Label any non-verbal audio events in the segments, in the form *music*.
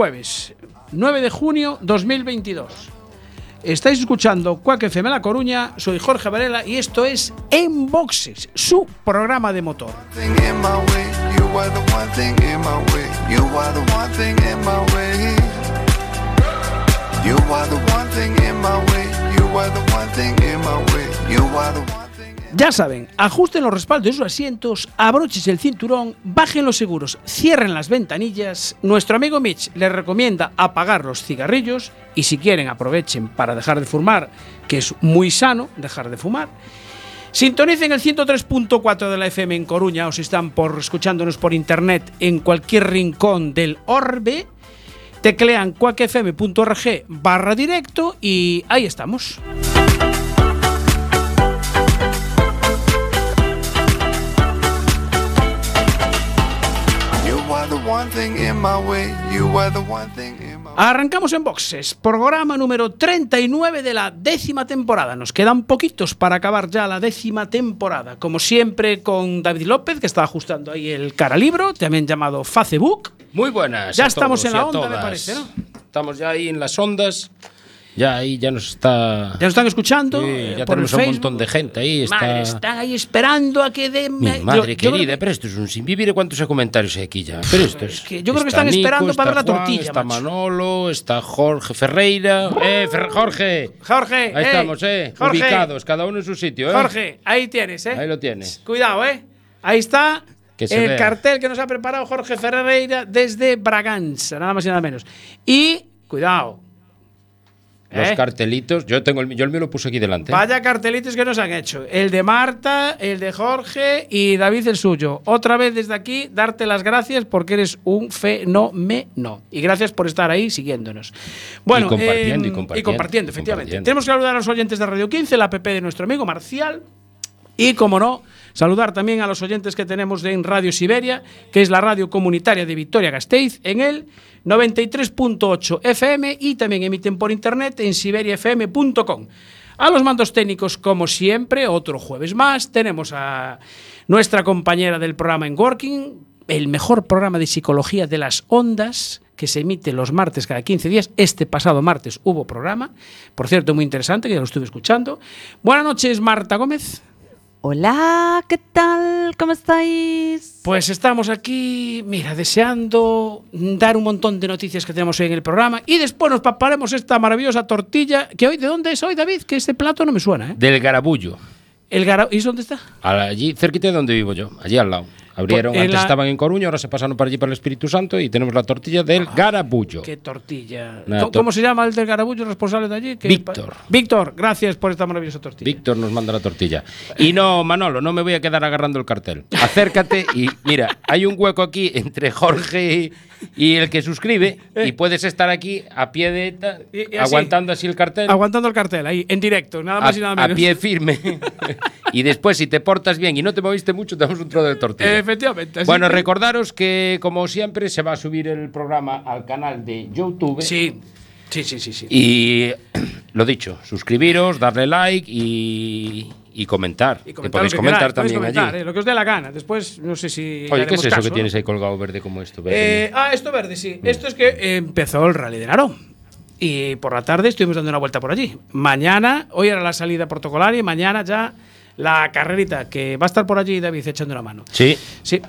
Jueves, 9 de junio 2022. Estáis escuchando Cuac FM La Coruña, soy Jorge Varela y esto es En Boxes, su programa de motor. Ya saben, ajusten los respaldos de sus asientos, abroches el cinturón, bajen los seguros, cierren las ventanillas. Nuestro amigo Mitch les recomienda apagar los cigarrillos y si quieren aprovechen para dejar de fumar, que es muy sano dejar de fumar. Sintonicen el 103.4 de la FM en Coruña o si están por escuchándonos por internet en cualquier rincón del orbe. Teclean cuacfm.org barra directo y ahí estamos. Arrancamos en boxes, programa número 39 de la décima temporada. Nos quedan poquitos para acabar ya la décima temporada. Como siempre con David López, que está ajustando ahí el cara libro, también llamado Facebook. Muy buenas. Ya estamos en la onda, me parece, ¿no? Estamos ya ahí en las ondas. Ya ahí ya nos está. Ya nos están escuchando. Sí, eh, ya por el tenemos un Facebook. montón de gente ahí. Está... Madre, están ahí esperando a que den. Mi yo- madre yo querida, que- pero esto es un sin vivir. ¿Cuántos comentarios hay aquí ya? Pero esto es. que yo creo que está están esperando para ver la está tortilla, Está macho. Manolo, está Jorge Ferreira. ¡Eh, Fer- Jorge! Jorge, Ahí eh, estamos, ¿eh? Jorge. Ubicados, cada uno en su sitio, ¿eh? Jorge, ahí tienes, ¿eh? Ahí lo tienes. Cuidado, ¿eh? Ahí está el vea. cartel que nos ha preparado Jorge Ferreira desde Braganza, nada más y nada menos. Y, cuidado. Los ¿eh? cartelitos. Yo tengo el, mío- yo el mío lo puse aquí delante. ¿eh? Vaya cartelitos que nos han hecho. El de Marta, el de Jorge y David el suyo. Otra vez desde aquí, darte las gracias porque eres un fenómeno. Y gracias por estar ahí siguiéndonos. Bueno, Y compartiendo, eh, y compartiendo, Y compartiendo, efectivamente. compartiendo. Tenemos que saludar a los oyentes de Radio 15, la app de nuestro amigo Marcial. Y, como no, saludar también a los oyentes que tenemos en Radio Siberia, que es la radio comunitaria de Vitoria-Gasteiz, en el 93.8 FM y también emiten por internet en siberiafm.com. A los mandos técnicos, como siempre, otro jueves más, tenemos a nuestra compañera del programa en Working, el mejor programa de psicología de las ondas que se emite los martes cada 15 días. Este pasado martes hubo programa, por cierto, muy interesante, que ya lo estuve escuchando. Buenas noches, Marta Gómez. Hola, ¿qué tal? ¿Cómo estáis? Pues estamos aquí, mira, deseando dar un montón de noticias que tenemos hoy en el programa y después nos preparemos esta maravillosa tortilla que hoy, ¿de dónde es hoy, David? Que este plato no me suena, ¿eh? Del Garabullo. El gara- ¿Y dónde está? Allí, cerquita de donde vivo yo, allí al lado. Abrieron, Pues, antes la- estaban en Coruña, ahora se pasaron para allí para el Espíritu Santo y tenemos la tortilla del Garabullo. Qué tortilla. ¿Cómo, tor- se llama el del garabullo responsable de allí? Víctor. Víctor, gracias por esta maravillosa tortilla. Víctor nos manda la tortilla. Y no, Manolo, no me voy a quedar agarrando el cartel. Acércate y mira, hay un hueco aquí entre Jorge y, y el que suscribe y puedes estar aquí a pie de... ta- Eh. Y- y así. aguantando así el cartel. Aguantando el cartel ahí, en directo, nada más y nada a, a menos. pie firme. *laughs* y después, si te portas bien y no te moviste mucho, te damos un trozo de tortilla. Efectivamente. Bueno, que- recordaros que, como siempre, se va a subir el programa al canal de YouTube. Sí, sí, sí, sí. sí. Y *clears throat* lo dicho, suscribiros, darle like y, y comentar. Y que comentar podéis comentar queráis, podéis también comentar, allí. eh, lo que os dé la gana. Después, no sé si. Oye, ¿qué es eso caso, que ¿no? tienes ahí colgado verde como esto? verde? Eh, ah, esto verde, sí. Esto es que empezó el Rally de Narón. Y por la tarde estuvimos dando una vuelta por allí. Mañana, hoy era la salida protocolaria y mañana ya la carrerita, que va a estar por allí David echando una mano. sí. Sí.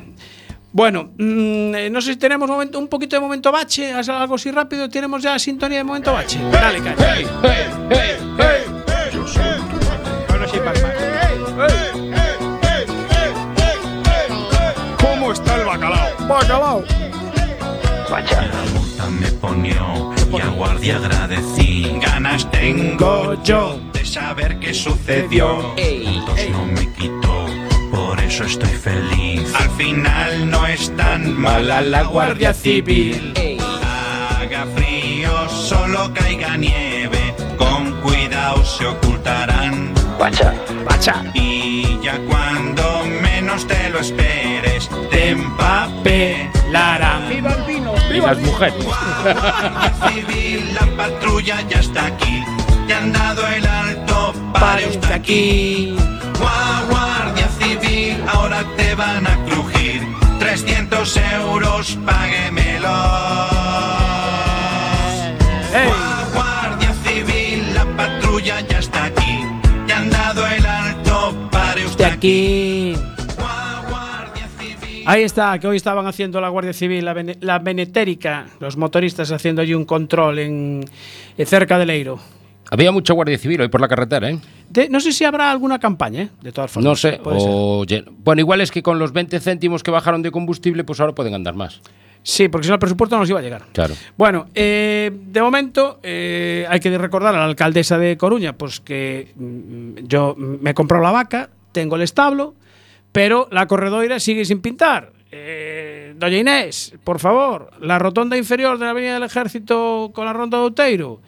Bueno, mm, eh, no sé si tenemos momento, un poquito de momento bache, algo así rápido. Tenemos ya sintonía de momento bache. Dale, caña. Bueno, bacalao? Multa me ponió y a guardia agradecí. Ganas tengo yo de saber qué sucedió. Puntos no me quitó, por eso estoy feliz. Al final no es tan mala la Guardia Civil. Haga frío, solo caiga nieve. Con cuidado se ocultarán. Bacha. Y ya cuando menos te lo te empapelarán. ¡Viva el vino! Y las mujeres. civil, la patrulla ya está aquí. Te han dado el alto, pare usted aquí. Gua- Guardia civil, ahora te van a crujir. 300 euros, páguemelo. ¡Ey! Gua- Guardia civil, la patrulla ya está aquí. Te han dado el alto, pare usted aquí. Ahí está, que hoy estaban haciendo la Guardia Civil, la, la Benetérica, los motoristas haciendo allí un control en, eh, cerca del Eiro. Había mucha guardia civil hoy por la carretera, ¿eh? De- no sé si habrá alguna campaña, ¿eh? de todas formas. No sé. o Bueno, igual es que con los 20 céntimos que bajaron de combustible, pues ahora pueden andar más. Sí, porque si no el presupuesto no nos iba a llegar. Claro. Bueno, eh, de momento eh, hay que recordar a la alcaldesa de Coruña pues que mm, yo me he comprado la vaca, tengo el establo, pero la corredoira sigue sin pintar. Eh, doña Inés, por favor, la rotonda inferior de la Avenida del Ejército con la ronda de Outeiro,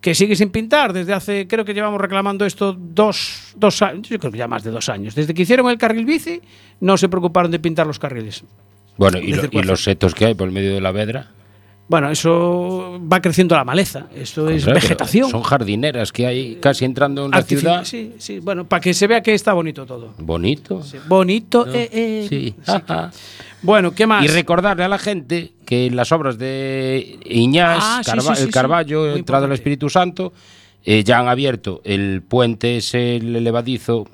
que sigue sin pintar desde hace, creo que llevamos reclamando esto dos, dos años, yo creo que ya más de dos años. Desde que hicieron el carril bici, no se preocuparon de pintar los carriles. Bueno, y, lo- y los setos que hay por el medio de la vedra. Bueno, eso va creciendo la maleza, eso es vegetación. Son jardineras que hay casi entrando en la Artifi- ciudad. Sí, sí, bueno, para que se vea que está bonito todo. Bonito. Bonito, eh, eh. Sí. Bueno, ¿qué más? Y recordarle a la gente que las obras de Iñás, Ah, Carva- sí, el. Carballo, Muy entrada del. Espíritu Santo, eh, ya han abierto el puente ese el elevadizo.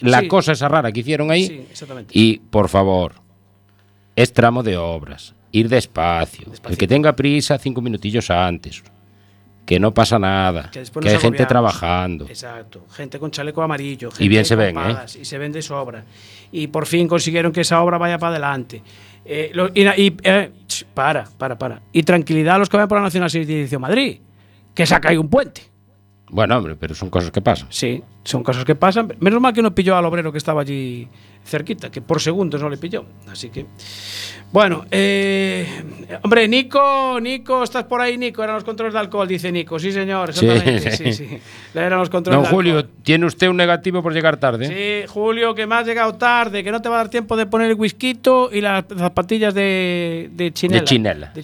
La cosa esa rara que hicieron ahí. Sí, exactamente. Y por favor, es tramo de obras. Ir despacio. El que tenga prisa, cinco minutillos antes. Que no pasa nada. Que hay gente trabajando. Exacto, gente con chaleco amarillo. gente Y bien se ven, ¿eh? Y se ven de sobra. Y por fin consiguieron que esa obra vaya para adelante. Eh, lo- y, y, eh, para, para, para. Y tranquilidad a los que vayan por la Nacional 6 Dirección Madrid. Que se ha caído un puente. Bueno, hombre, pero son cosas que pasan. Sí, son cosas que pasan. Menos mal que no pilló al obrero que estaba allí cerquita, que por segundos no le pilló. Así que. Bueno, eh, hombre, Nico, Nico, estás por ahí, Nico. Eran los controles de alcohol, dice Nico. Sí, señor, Sí. exactamente. Sí, sí. *laughs* Eran los controles Don de Julio, alcohol. tiene usted un negativo por llegar tarde. Sí, Julio, que me has llegado tarde, que no te va a dar tiempo de poner el whisky y las zapatillas de, de chinela. De chinela. De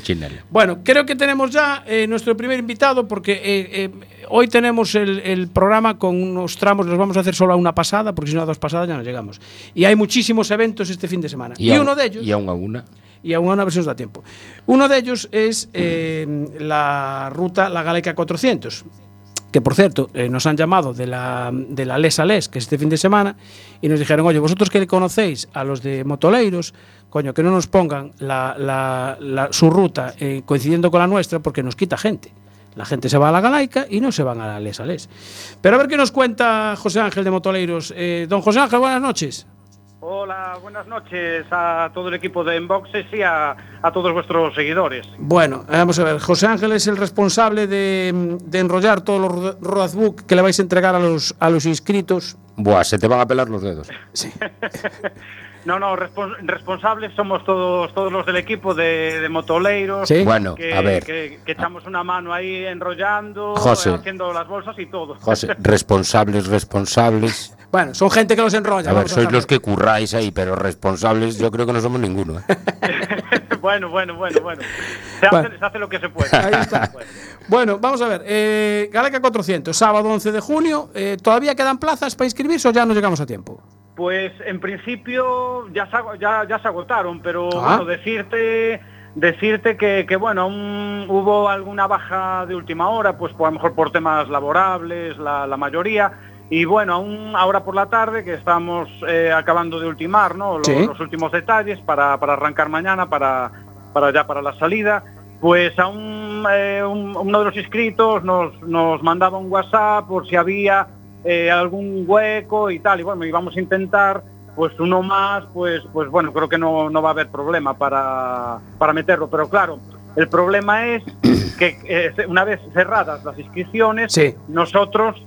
chinela. De. Bueno, creo que tenemos ya eh, nuestro primer invitado porque eh, eh, hoy tenemos el, el programa con unos tramos, los vamos a hacer solo a una pasada, porque si no a dos pasadas ya no llegamos. Y hay muchísimos eventos este fin de semana. Y, aún- uno de ellos, Y aún a una. y aún a una versión nos da tiempo. Uno de ellos es eh, la ruta La Galeica 400 que por cierto eh, nos han llamado de la, de la Les a Les, que es este fin de semana, y nos dijeron, oye, vosotros que le conocéis a los de Motoleiros, coño, que no nos pongan la, la- la- su ruta eh, coincidiendo con la nuestra, porque nos quita gente. La gente se va a la Galaica y no se van a la Les a Les. Pero a ver qué nos cuenta José Ángel de Motoleiros. Eh, don José Ángel, buenas noches. Hola, buenas noches a todo el equipo de Enboxes y a, a todos vuestros seguidores. Bueno, vamos a ver. José Ángel es el responsable de, de enrollar todos los ro- roadbook que le vais a entregar a los, a los inscritos. Buah, se te van a pelar los dedos. Sí. *laughs* No, no, respons- responsables somos todos todos los del equipo de, de Motoleiros. Sí. Bueno, que, a ver. Que, que echamos una mano ahí enrollando, José. haciendo las bolsas y todo. José, *laughs* responsables, responsables. Bueno, son gente que los enrolla. A ver, sois los que curráis ahí, pero responsables yo creo que no somos ninguno. ¿eh? *laughs* Bueno, bueno, bueno, bueno. Se, Bueno. hace, se hace lo que se puede. Ahí está. *laughs* Bueno, vamos a ver. Eh, Galeca 400, sábado 11 de junio. Eh, ¿Todavía quedan plazas para inscribirse o ya no llegamos a tiempo? Pues en principio ya se, ya, ya se agotaron, pero Ah. bueno, decirte decirte que, que, bueno, aún hubo alguna baja de última hora, pues por, a lo mejor por temas laborables, la, la mayoría. Y bueno, aún ahora por la tarde que estamos eh, acabando de ultimar ¿no? los, Sí. los últimos detalles para, para arrancar mañana, para, para ya para la salida, pues aún eh, un- uno de los inscritos nos, nos mandaba un WhatsApp por si había eh, algún hueco y tal. Y bueno, íbamos a intentar pues uno más, pues, pues bueno, creo que no, no va a haber problema para, para meterlo. Pero claro, el problema es *coughs* que eh, una vez cerradas las inscripciones, Sí. nosotros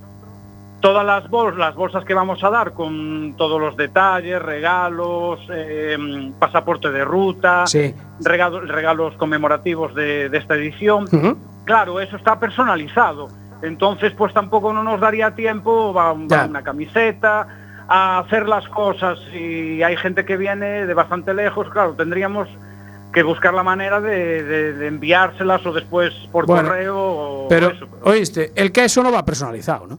todas las bolsas, las bolsas que vamos a dar con todos los detalles, regalos, eh, pasaporte de ruta, Sí. regalos, regalos conmemorativos de, de esta edición, claro, eso está personalizado. Entonces, pues tampoco no nos daría tiempo, Ya. una camiseta, a hacer las cosas y hay gente que viene de bastante lejos, claro, tendríamos que buscar la manera de, de- de enviárselas o después por Bueno, correo o Pero, eso. oíste, el queso no va personalizado, ¿no?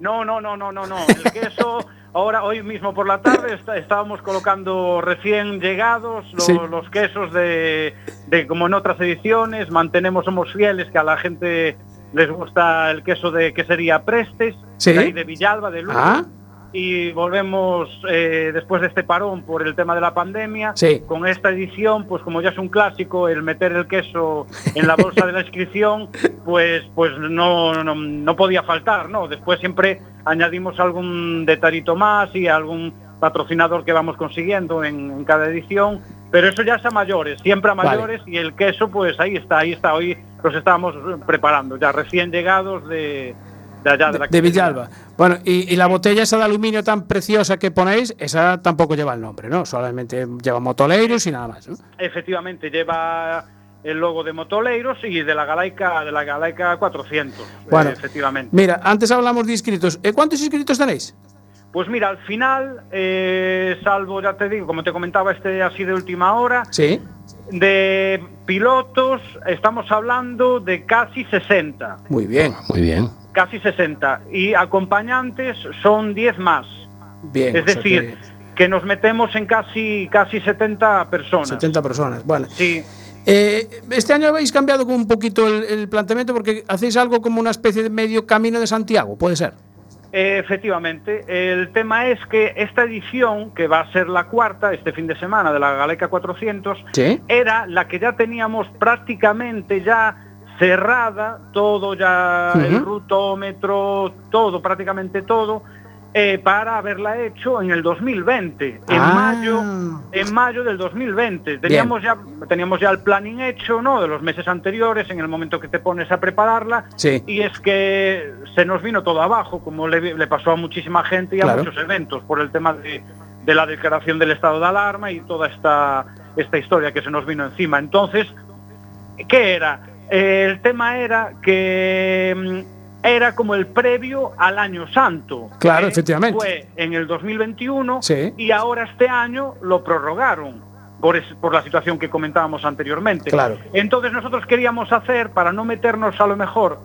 No, no, no, no, no, no. El queso, ahora, hoy mismo por la tarde, está- estábamos colocando recién llegados los, Sí. los quesos de, de, como en otras ediciones, mantenemos, somos fieles, que a la gente les gusta el queso de que sería Prestes, Sí. de, ahí de Villalba, de Lugo. Ah. Y volvemos eh, después de este parón por el tema de la pandemia, Sí. con esta edición, pues como ya es un clásico, el meter el queso en la bolsa de la inscripción, *laughs* pues pues no, no, no podía faltar, ¿no? Después siempre añadimos algún detallito más y algún patrocinador que vamos consiguiendo en, en cada edición, pero eso ya es a mayores, siempre a Vale. mayores y el queso pues ahí está, ahí está, hoy los estábamos preparando, ya recién llegados de, de allá de, la de Villalba. Bueno, y, y la botella esa de aluminio tan preciosa que ponéis, esa tampoco lleva el nombre, ¿no? Solamente lleva motoleiros y nada más, ¿no? Efectivamente, lleva el logo de Motoleiros y de la Galaica, de la Galaica 400. Bueno. eh, efectivamente. Mira, antes hablamos de inscritos. Eh, ¿Cuántos inscritos tenéis? Pues mira, al final, eh, salvo, ya te digo, como te comentaba, este así de última hora, Sí. de pilotos estamos hablando de casi 60, Muy bien, Muy bien. casi 60. Y acompañantes son 10 más. bien. es o sea decir, que nos metemos en casi, casi 70 que personas. 70 personas. Bueno, Sí, Eh, este año habéis cambiado un poquito el, el planteamiento porque hacéis algo como una especie de medio camino de Santiago, puede ser. Efectivamente, el tema es que esta edición, que va a ser la cuarta este fin de semana de la Galeca 400, Sí. era la que ya teníamos prácticamente ya cerrada, todo ya, el rutómetro, todo, prácticamente todo, eh, para haberla hecho en el 2020, en Ah. mayo, en mayo del 2020. Teníamos ya, teníamos ya el planning hecho, ¿no? De los meses anteriores, en el momento que te pones a prepararla, Sí. y es que se nos vino todo abajo, como le, le pasó a muchísima gente y a Claro. muchos eventos, por el tema de, de la declaración del estado de alarma y toda esta, esta historia que se nos vino encima. Entonces, ¿qué era? Eh, el tema era que mm, era como el previo al año santo. Claro, efectivamente. Fue en el 2021 Sí. y ahora este año lo prorrogaron por, es- por la situación que comentábamos anteriormente. Claro. Entonces nosotros queríamos hacer, para no meternos a lo mejor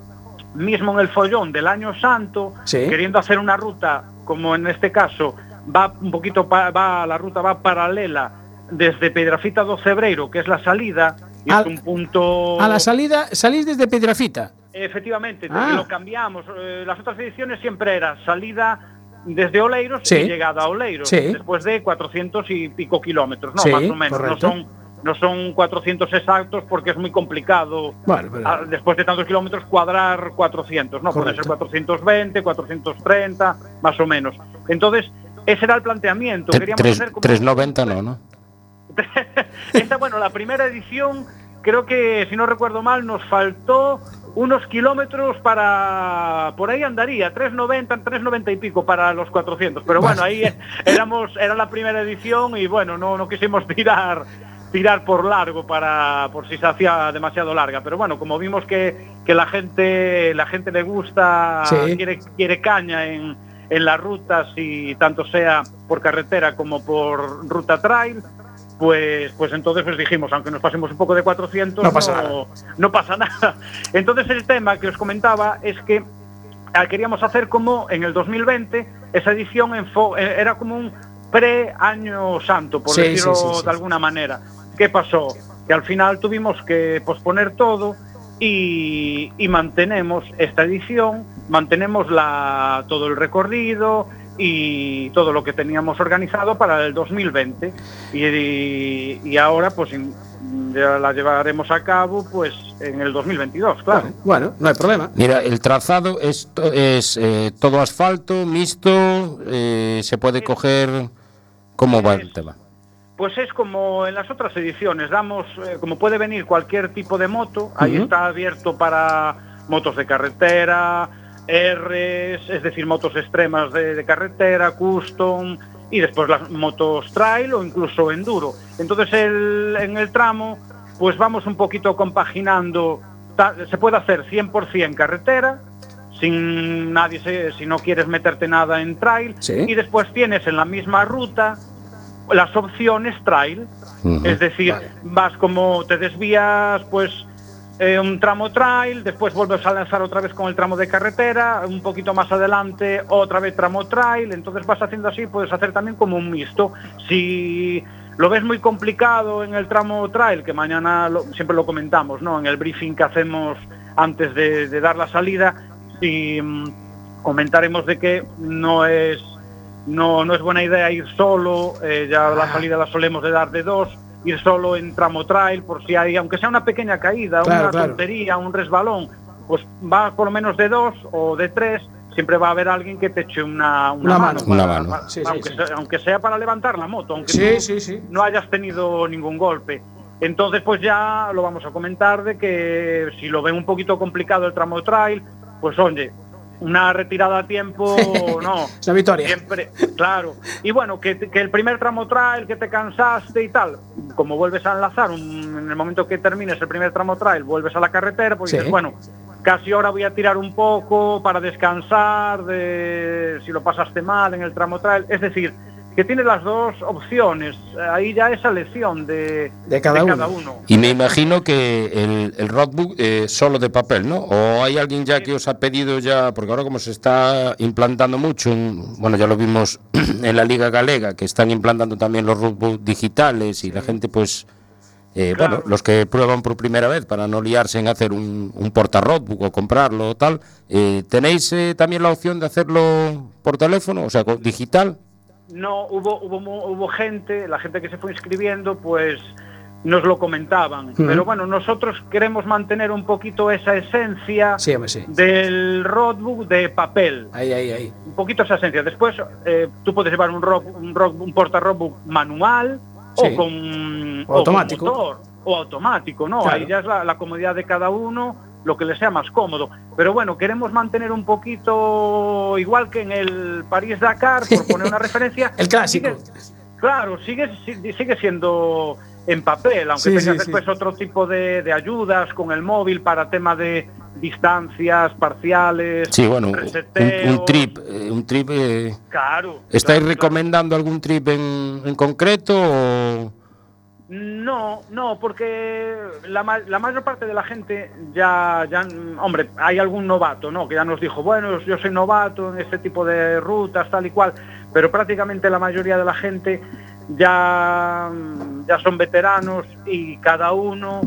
mismo en el follón del año santo, Sí. queriendo hacer una ruta, como en este caso, va un poquito, va la ruta va paralela desde Pedrafita do Cebreiro, que es la salida, y Al- es un punto... A la salida, salís desde Piedrafita. Efectivamente, Ah. lo cambiamos. Eh, las otras ediciones siempre era salida desde Oleiros Sí. y llegada a Oleiros, Sí. después de 400 y pico kilómetros, ¿no? Sí, Más o menos. No son, no son 400 exactos porque es muy complicado después de tantos kilómetros cuadrar 400, ¿no? Puede ser 420, 430, más o menos. Entonces, ese era el planteamiento. Queríamos tres- hacer como- 390 no, ¿no? *laughs* esta, bueno, la primera edición, creo que, si no recuerdo mal, nos faltó unos kilómetros para... Por ahí andaría, 390, 390 y pico para los 400. Pero bueno, ahí éramos, era la primera edición y bueno, no, no quisimos *laughs* tirar tirar por largo para por si se hacía demasiado larga pero bueno como vimos que, que la gente la gente le gusta Sí. quiere quiere caña en, en las rutas y tanto sea por carretera como por ruta trail pues, pues entonces pues dijimos, aunque nos pasemos un poco de 400, No pasa nada. no pasa nada. *laughs* Entonces el tema que os comentaba es que ah, queríamos hacer como en el 2020, esa edición enfo- eh, era como un pre-año santo, por Sí, decirlo sí, sí, sí. de alguna manera. ¿Qué pasó? Que al final tuvimos que posponer todo y, y mantenemos esta edición, mantenemos la, todo el recorrido y todo lo que teníamos organizado para el 2020 y, y- y ahora pues in- ya la llevaremos a cabo pues en el 2022, claro. Bueno, bueno, no hay problema. Mira, el trazado es, to- es eh, todo asfalto, mixto, eh, se puede coger... ¿Cómo va el tema? Pues es como en las otras ediciones, damos, eh, como puede venir cualquier tipo de moto, ahí está abierto para motos de carretera, Rs, es decir, motos extremas de, de carretera, custom, y después las motos trail o incluso enduro. Entonces el- en el tramo, pues vamos un poquito compaginando, se puede hacer 100% carretera, sin nadie se- si no quieres meterte nada en trail, Sí. y después tienes en la misma ruta las opciones trail, es decir, Vale. vas como te desvías, pues eh, un tramo trail, después vuelves a lanzar otra vez con el tramo de carretera, un poquito más adelante otra vez tramo trail, entonces vas haciendo así, puedes hacer también como un mixto. Si lo ves muy complicado en el tramo trail, que mañana lo- siempre lo comentamos, ¿no? En el briefing que hacemos antes de, de dar la salida, y mm, comentaremos de que no es no, no es buena idea ir solo, eh, ya la salida la solemos de dar de dos, ir solo en tramo trail por si hay, aunque sea una pequeña caída, Claro, una claro. tontería, un resbalón, pues va por lo menos de dos o de tres, siempre va a haber alguien que te eche una, Una mano. Una mano. para- Sí, sí, aunque, sí. Sea, aunque sea para levantar la moto, aunque tú no hayas tenido ningún golpe. Entonces, pues ya lo vamos a comentar de que si lo ven un poquito complicado el tramo trail, pues oye, una retirada a tiempo, no. Una victoria. Siempre, claro. Y bueno, que, que el primer tramo trail, que te cansaste y tal, como vuelves a enlazar, un- en el momento que termines el primer tramo trail, vuelves a la carretera, pues Sí. dices, bueno, casi ahora voy a tirar un poco para descansar de si lo pasaste mal en el tramo trail. Es decir, que tiene las dos opciones. Ahí ya es elección de, De cada uno. uno. Y me imagino que el, el roadbook es solo de papel, ¿no? ¿O hay alguien ya que os ha pedido ya, porque ahora como se está implantando mucho, en- bueno, ya lo vimos *clears throat* en la Liga Galega, que están implantando también los roadbooks digitales y la gente pues, eh, Claro. bueno, los que prueban por primera vez para no liarse en hacer un, un porta roadbook o comprarlo o tal, eh, ¿tenéis eh, también la opción de hacerlo por teléfono, o sea, digital? No, hubo, hubo, hubo gente, la gente que se fue inscribiendo, pues nos lo comentaban. Pero bueno, nosotros queremos mantener un poquito esa esencia Sí, del roadbook de papel. Ahí, ahí, ahí. Un poquito esa esencia. Después eh, tú puedes llevar un, rock, un, rock- un porta roadbook manual Sí. o con O automático. con motor, o automático, ¿no? Claro. Ahí ya es la, la comodidad de cada uno, lo que le sea más cómodo. Pero bueno, queremos mantener un poquito igual que en el París Dakar, por poner una referencia. *laughs* El clásico. sigue- claro, sigue, si- sigue siendo en papel, aunque Sí, tengas sí, sí. después otro tipo de, de ayudas con el móvil para tema de distancias parciales. Sí, bueno, un, un trip, eh, un trip... eh, Claro. ¿Estáis claro, claro. recomendando algún trip en, en concreto o...? No, no, porque la, ma- la mayor parte de la gente ya, ya, hombre, hay algún novato, ¿no? Que ya nos dijo, bueno, yo soy novato en este tipo de rutas, tal y cual, pero prácticamente la mayoría de la gente ya, ya son veteranos y cada uno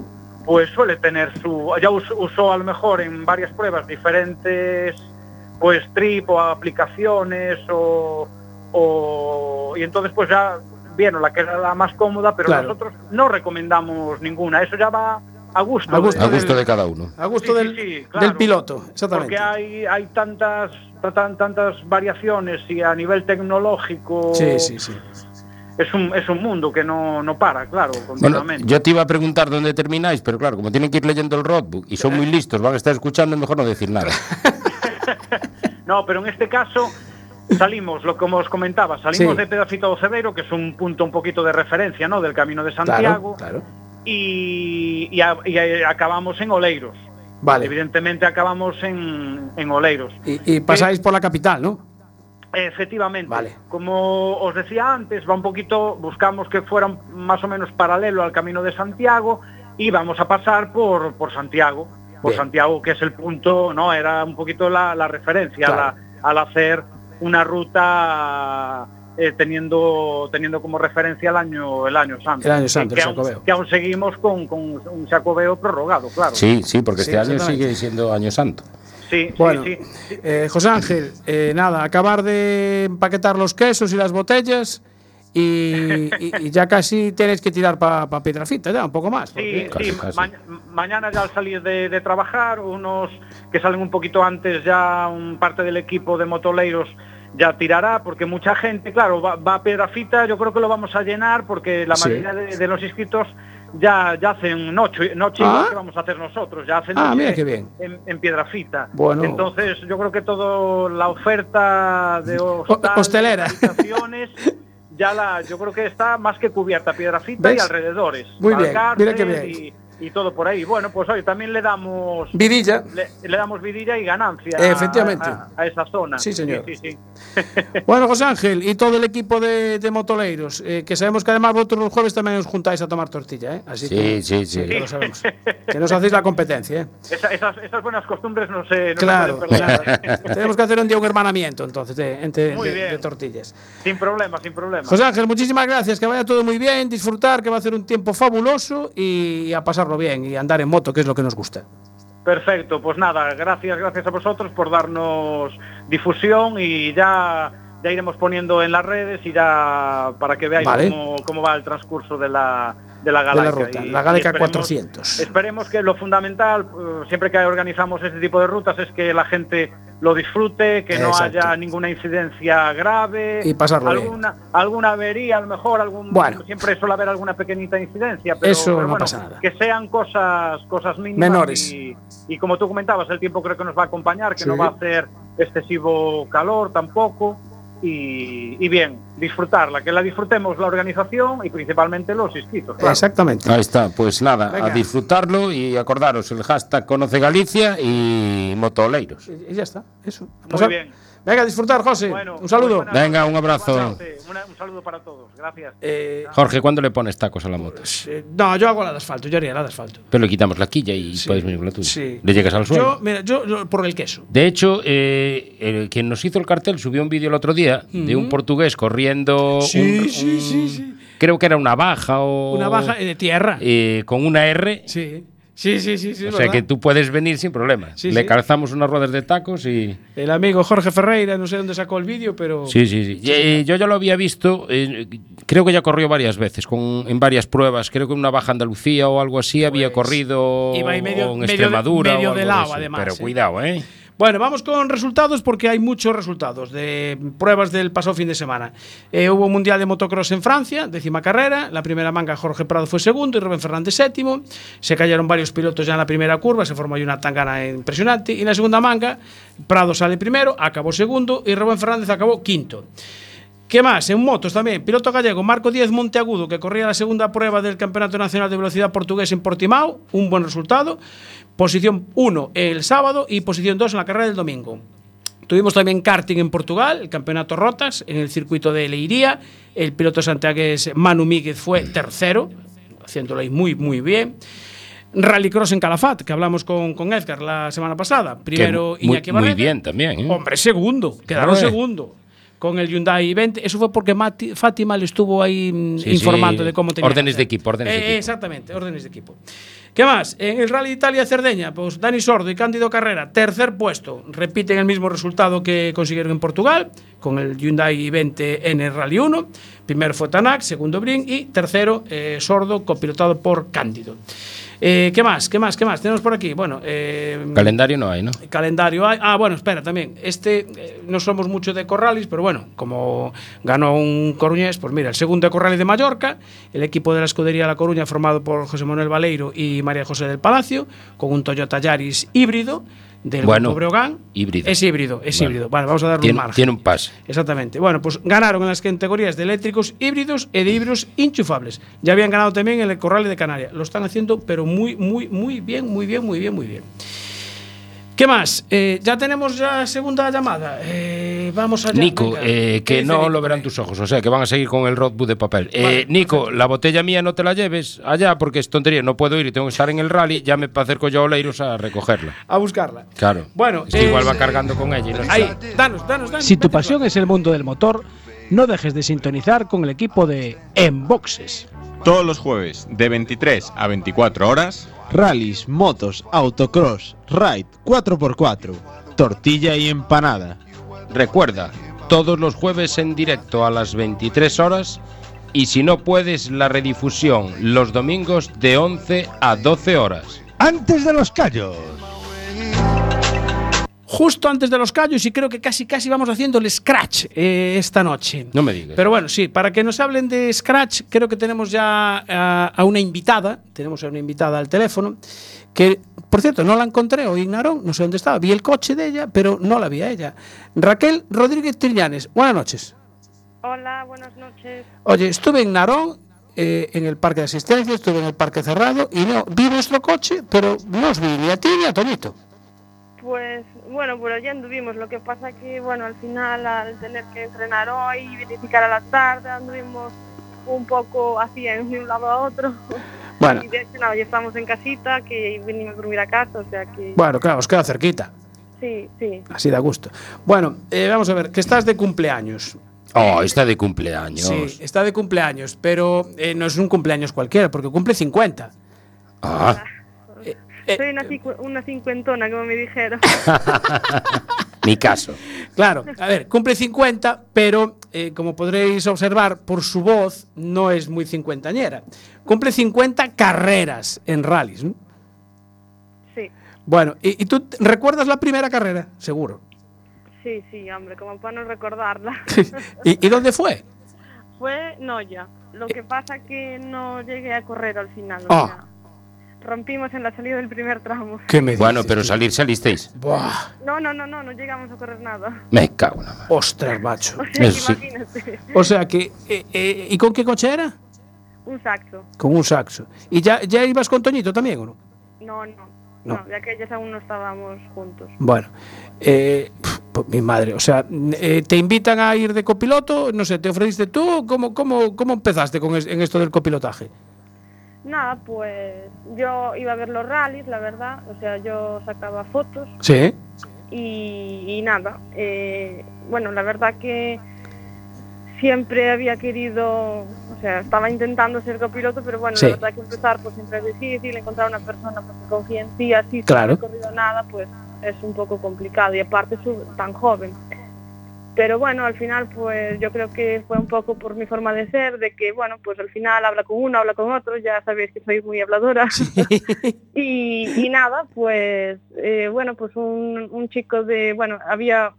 pues suele tener su, ya us- usó a lo mejor en varias pruebas diferentes pues trip o aplicaciones o, o- y entonces pues ya vieron la que era la más cómoda, pero Claro. nosotros no recomendamos ninguna, eso ya va a gusto. A gusto A del- gusto de cada uno. A gusto Sí, del, sí, claro. del piloto, exactamente. Porque hay, hay tantas, tan- tantas variaciones y a nivel tecnológico Sí, sí, sí. es un, es un mundo que no, no para, claro, Bueno, continuamente. yo te iba a preguntar dónde termináis, pero claro, como tienen que ir leyendo el roadbook y son muy listos, van a estar escuchando, mejor no decir nada. *laughs* No, pero en este caso salimos, lo como os comentaba, salimos Sí. de Pedacito Cebeiro, que es un punto un poquito de referencia, ¿no? Del Camino de Santiago, Claro, claro. y, y a- y a- acabamos en Oleiros. Vale. Evidentemente acabamos en, en Oleiros. Y, y pasáis por la capital, ¿no? Efectivamente. Vale. Como os decía antes, va un poquito, buscamos que fuera más o menos paralelo al camino de Santiago y vamos a pasar por, por Santiago. Por Bien. Santiago, que es el punto, ¿no? Era un poquito la, la referencia Claro. a la- al hacer una ruta eh, teniendo teniendo como referencia el año el año santo. El año santo, que, el aún, Xacobeo. que aún seguimos con, con un Xacobeo prorrogado, claro. Sí, sí, porque Sí, este año sigue siendo año santo. sí, Bueno, sí. eh, José Ángel, eh, nada, acabar de empaquetar los quesos y las botellas y, y- y ya casi tienes que tirar para Piedrafita, ya, un poco más. Sí, porque- Casi, sí, casi. ma- mañana ya al salir de, de trabajar, unos que salen un poquito antes ya, un parte del equipo de motoleiros ya tirará, porque mucha gente, claro, va, va a Piedrafita, yo creo que lo vamos a llenar, porque la Sí. mayoría de, de los inscritos ya, ya hacen noche, noche Ah. igual que vamos a hacer nosotros, ya hacen Ah, mira qué bien. En, en Piedrafita. Bueno. Entonces yo creo que toda la oferta de hostal, hostelera. habitaciones, ya la, yo creo que está más que cubierta Piedrafita y ¿Ves? alrededores. Muy bien, mira qué bien. Y, y todo por ahí. Bueno, pues hoy también le damos Vidilla. le, le damos vidilla y ganancia a- Efectivamente. a, a esa zona. Sí, señor. Sí, sí, sí. *laughs* Bueno, José Ángel y todo el equipo de, de motoleiros, eh, que sabemos que además vosotros los jueves también os juntáis a tomar tortilla, ¿eh? Así Sí, que, sí, sí. que lo *laughs* sabemos. que nos hacéis la competencia, ¿eh? Esa- esas, esas buenas costumbres no se Claro. *laughs* Tenemos que hacer un día un hermanamiento, entonces, de, entre- Muy de- bien. de tortillas. sin problema, sin problema. José Ángel, muchísimas gracias, que vaya todo muy bien, disfrutar, que va a ser un tiempo fabuloso y a pasarlo bien y andar en moto, que es lo que nos gusta. Perfecto, pues nada, gracias, gracias a vosotros por darnos difusión y ya, ya iremos poniendo en las redes y ya para que veáis Vale. cómo, cómo va el transcurso de la, de la De la Galáctica. ruta, Y- la Galáctica esperemos- 400. Esperemos que lo fundamental, eh, siempre que organizamos este tipo de rutas, es que la gente lo disfrute, que no haya ninguna incidencia grave, Y pasarlo bien. alguna, alguna avería, a lo mejor algún, Bueno. siempre suele haber alguna pequeñita incidencia, pero, Eso pero no bueno, pasa nada. que sean cosas, cosas mínimas Menores. Y, y como tú comentabas, el tiempo creo que nos va a acompañar, que Sí. no va a hacer excesivo calor tampoco. Y, y bien, disfrutarla, que la disfrutemos la organización y principalmente los inscritos. claro. Exactamente. Ahí está, pues nada, Venga. a disfrutarlo y acordaros el hashtag Conoce Galicia y Motoleiros. Y ya está, eso. Muy bien. Venga, a disfrutar, José. Bueno, un saludo. Venga, un abrazo. Una- un saludo para todos. Gracias. Eh, Jorge, ¿cuándo le pones tacos a la moto? eh, no, yo hago la de asfalto, yo haría la de asfalto. Pero le quitamos la quilla y Sí. puedes venir con la tuya. Sí. Le llegas al suelo. Yo, mira, yo, yo por el queso. De hecho, eh, el- quien nos hizo el cartel subió un vídeo el otro día de un portugués corriendo. Sí, un- sí, un- sí, sí. Creo que era una baja o. Una baja eh, de tierra. eh, con una R. Sí. Sí, sí, sí, sí. o sea verdad. que tú puedes venir sin problema. Sí, Le sí. calzamos unas ruedas de tacos y. El amigo Jorge Ferreira, no sé dónde sacó el vídeo, pero. Sí, sí, sí. Eh, yo ya lo había visto, eh, creo que ya corrió varias veces, con, en varias pruebas. Creo que en una baja Andalucía o algo así había corrido Pues iba ahí medio- o en medio de- Extremadura. medio o algo de lado, eso. además, Pero cuidado, ¿eh? Bueno, vamos con resultados porque hai muchos resultados de pruebas del pasado fin de semana. Eh, hubo Mundial de Motocross en Francia, décima carrera, la primera manga Jorge Prado fue segundo y Rubén Fernández séptimo. Se cayeron varios pilotos ya en la primera curva, se formó una tangana impresionante y en la segunda manga Prado sale primero, acabó segundo y Rubén Fernández acabó quinto. ¿Qué más? En motos también. Piloto gallego Marco Díez Monteagudo, que corría la segunda prueba del Campeonato Nacional de Velocidad Portugués en Portimao. Un buen resultado. Posición 1 el sábado y posición 2 en la carrera del domingo. Tuvimos también karting en Portugal, el campeonato Rotas, en el circuito de Leiría. El piloto santiagués Manu Míguez fue tercero, haciéndolo ahí muy, muy bien. Rallycross en Calafat, que hablamos con, con Edgar la semana pasada. Primero Que muy- Iñaki muy bien también, ¿eh? Hombre, segundo. Quedaron segundo. Con el Hyundai 20. Eso fue porque Mati- Fátima le estuvo ahí mm, Sí, informando sí. de cómo tenía. Órdenes de equipo, órdenes de Eh, equipo. Exactamente, órdenes de equipo. ¿Qué más? En el Rally Italia Cerdeña, pues Dani Sordo y Cándido Carrera, tercer puesto. Repiten el mismo resultado que consiguieron en Portugal, con el Hyundai 20 en el Rally 1. Primero fue Tanak, segundo Brin y tercero eh, Sordo, copilotado por Cándido. Eh, ¿Qué más? ¿Qué más? ¿Qué más? Tenemos por aquí. Bueno, eh, Calendario no hay, ¿no? calendario hay. Ah, bueno, espera, también. Este, eh, no somos mucho de Corralis, pero bueno, como ganó un coruñés, pues mira, el segundo de Corralis de Mallorca, el equipo de la escudería La Coruña formado por José Manuel Baleiro y María José del Palacio, con un Toyota Yaris híbrido del bueno, Grupo Breogán. Híbrido. Es híbrido, es bueno, híbrido. Vale, vamos a dar un margen. Tiene un pase. Exactamente. Bueno, pues ganaron en las categorías de eléctricos híbridos y de híbridos enchufables. Ya habían ganado también en el Corral de Canarias. Lo están haciendo, pero muy, muy, muy bien, muy bien, muy bien, muy bien. ¿Qué más? Eh, ya tenemos ya segunda llamada. Eh, vamos allá. Nico, eh, ¿Qué que no Nico? lo verán tus ojos, o sea, que van a seguir con el roadbook de papel. Eh, Vale, Nico, la botella mía no te la lleves allá porque es tontería, no puedo ir y tengo que estar en el rally, ya me acerco yo a Oleiros a recogerla. A buscarla. Claro. Bueno, es que igual eh, va cargando con ella. no Ahí, danos, danos, danos. Si tu pasión es el mundo del motor, no dejes de sintonizar con el equipo de Enboxes. Todos los jueves de 23 a 24 horas, Rallys, motos, autocross, ride, 4x4, tortilla y empanada. Recuerda, todos los jueves en directo a las 23 horas y si no puedes, la redifusión los domingos de 11 a 12 horas. Antes de los callos. Justo antes de los callos y creo que casi casi vamos haciendo el scratch eh, esta noche. No me digas. Pero bueno, sí, para que nos hablen de Scratch, creo que tenemos ya a, a una invitada, tenemos a una invitada al teléfono, que, por cierto, no la encontré hoy en Narón, no sé dónde estaba, vi el coche de ella, pero no la vi a ella. Raquel Rodríguez Trillanes, buenas noches. Hola, buenas noches. Oye, estuve en Narón, eh, en el parque de asistencia, estuve en el parque cerrado y no, vi vuestro coche, pero no os vi ni a ti ni a Toñito. Pues bueno, por allí anduvimos. Lo que pasa que, bueno, al final, al tener que entrenar hoy y verificar a la tarde, anduvimos un poco así en de un lado a otro. *laughs* Bueno. Y de hecho, nada, ya estamos en casita, que venimos a dormir a casa, o sea que... Bueno, claro, os queda cerquita, Sí, sí. así da gusto. Bueno, eh, vamos a ver, que estás de cumpleaños. Oh, está de cumpleaños. Sí, está de cumpleaños, pero eh, no es un cumpleaños cualquiera, porque cumple 50. Ah, Soy una, cincu- una cincuentona, como me dijeron. *laughs* mi caso. Claro, a ver, cumple 50, pero eh, como podréis observar por su voz, no es muy cincuentañera. Cumple 50 carreras en rallies. ¿no? Sí, Bueno, ¿y, y tú recuerdas la primera carrera? Seguro. sí, sí, hombre, como para no recordarla. ¿Y, y dónde fue? Fue Noya. Lo que pasa que no llegué a correr al final. o Ah. sea, rompimos en la salida del primer tramo. ¿Qué me Bueno, pero tío? salir salisteis. Buah, No, no, no, no, no llegamos a correr nada. Me cago en la madre. ostras, macho. O sea, que Eso sí. imagínate. O sea que, eh, eh, ¿y con qué coche era? Un saxo. Con un saxo. ¿Y ya, ya ibas con Toñito también o no? No, no. No. No, de aquellas aún no estábamos juntos. Bueno, eh, pues mi madre, o sea, eh, ¿te invitan a ir de copiloto? No sé, ¿te ofreciste tú? ¿Cómo, cómo, cómo empezaste con es- en esto del copilotaje? Nada, pues yo iba a ver los rallies, la verdad. O sea, yo sacaba fotos Sí. y, y nada. eh, bueno, la verdad que siempre había querido, o sea, estaba intentando ser copiloto, pero bueno, Sí. la verdad que empezar pues siempre es difícil, encontrar una persona pues, que confíe en ti, así Claro. sin haber corrido nada, pues es un poco complicado y aparte tan joven. Pero bueno, al final pues yo creo que fue un poco por mi forma de ser, de que bueno, pues al final habla con uno, habla con otro, ya sabéis que soy muy habladora. *laughs* y, y nada, pues eh, bueno, pues un, un chico de, bueno, había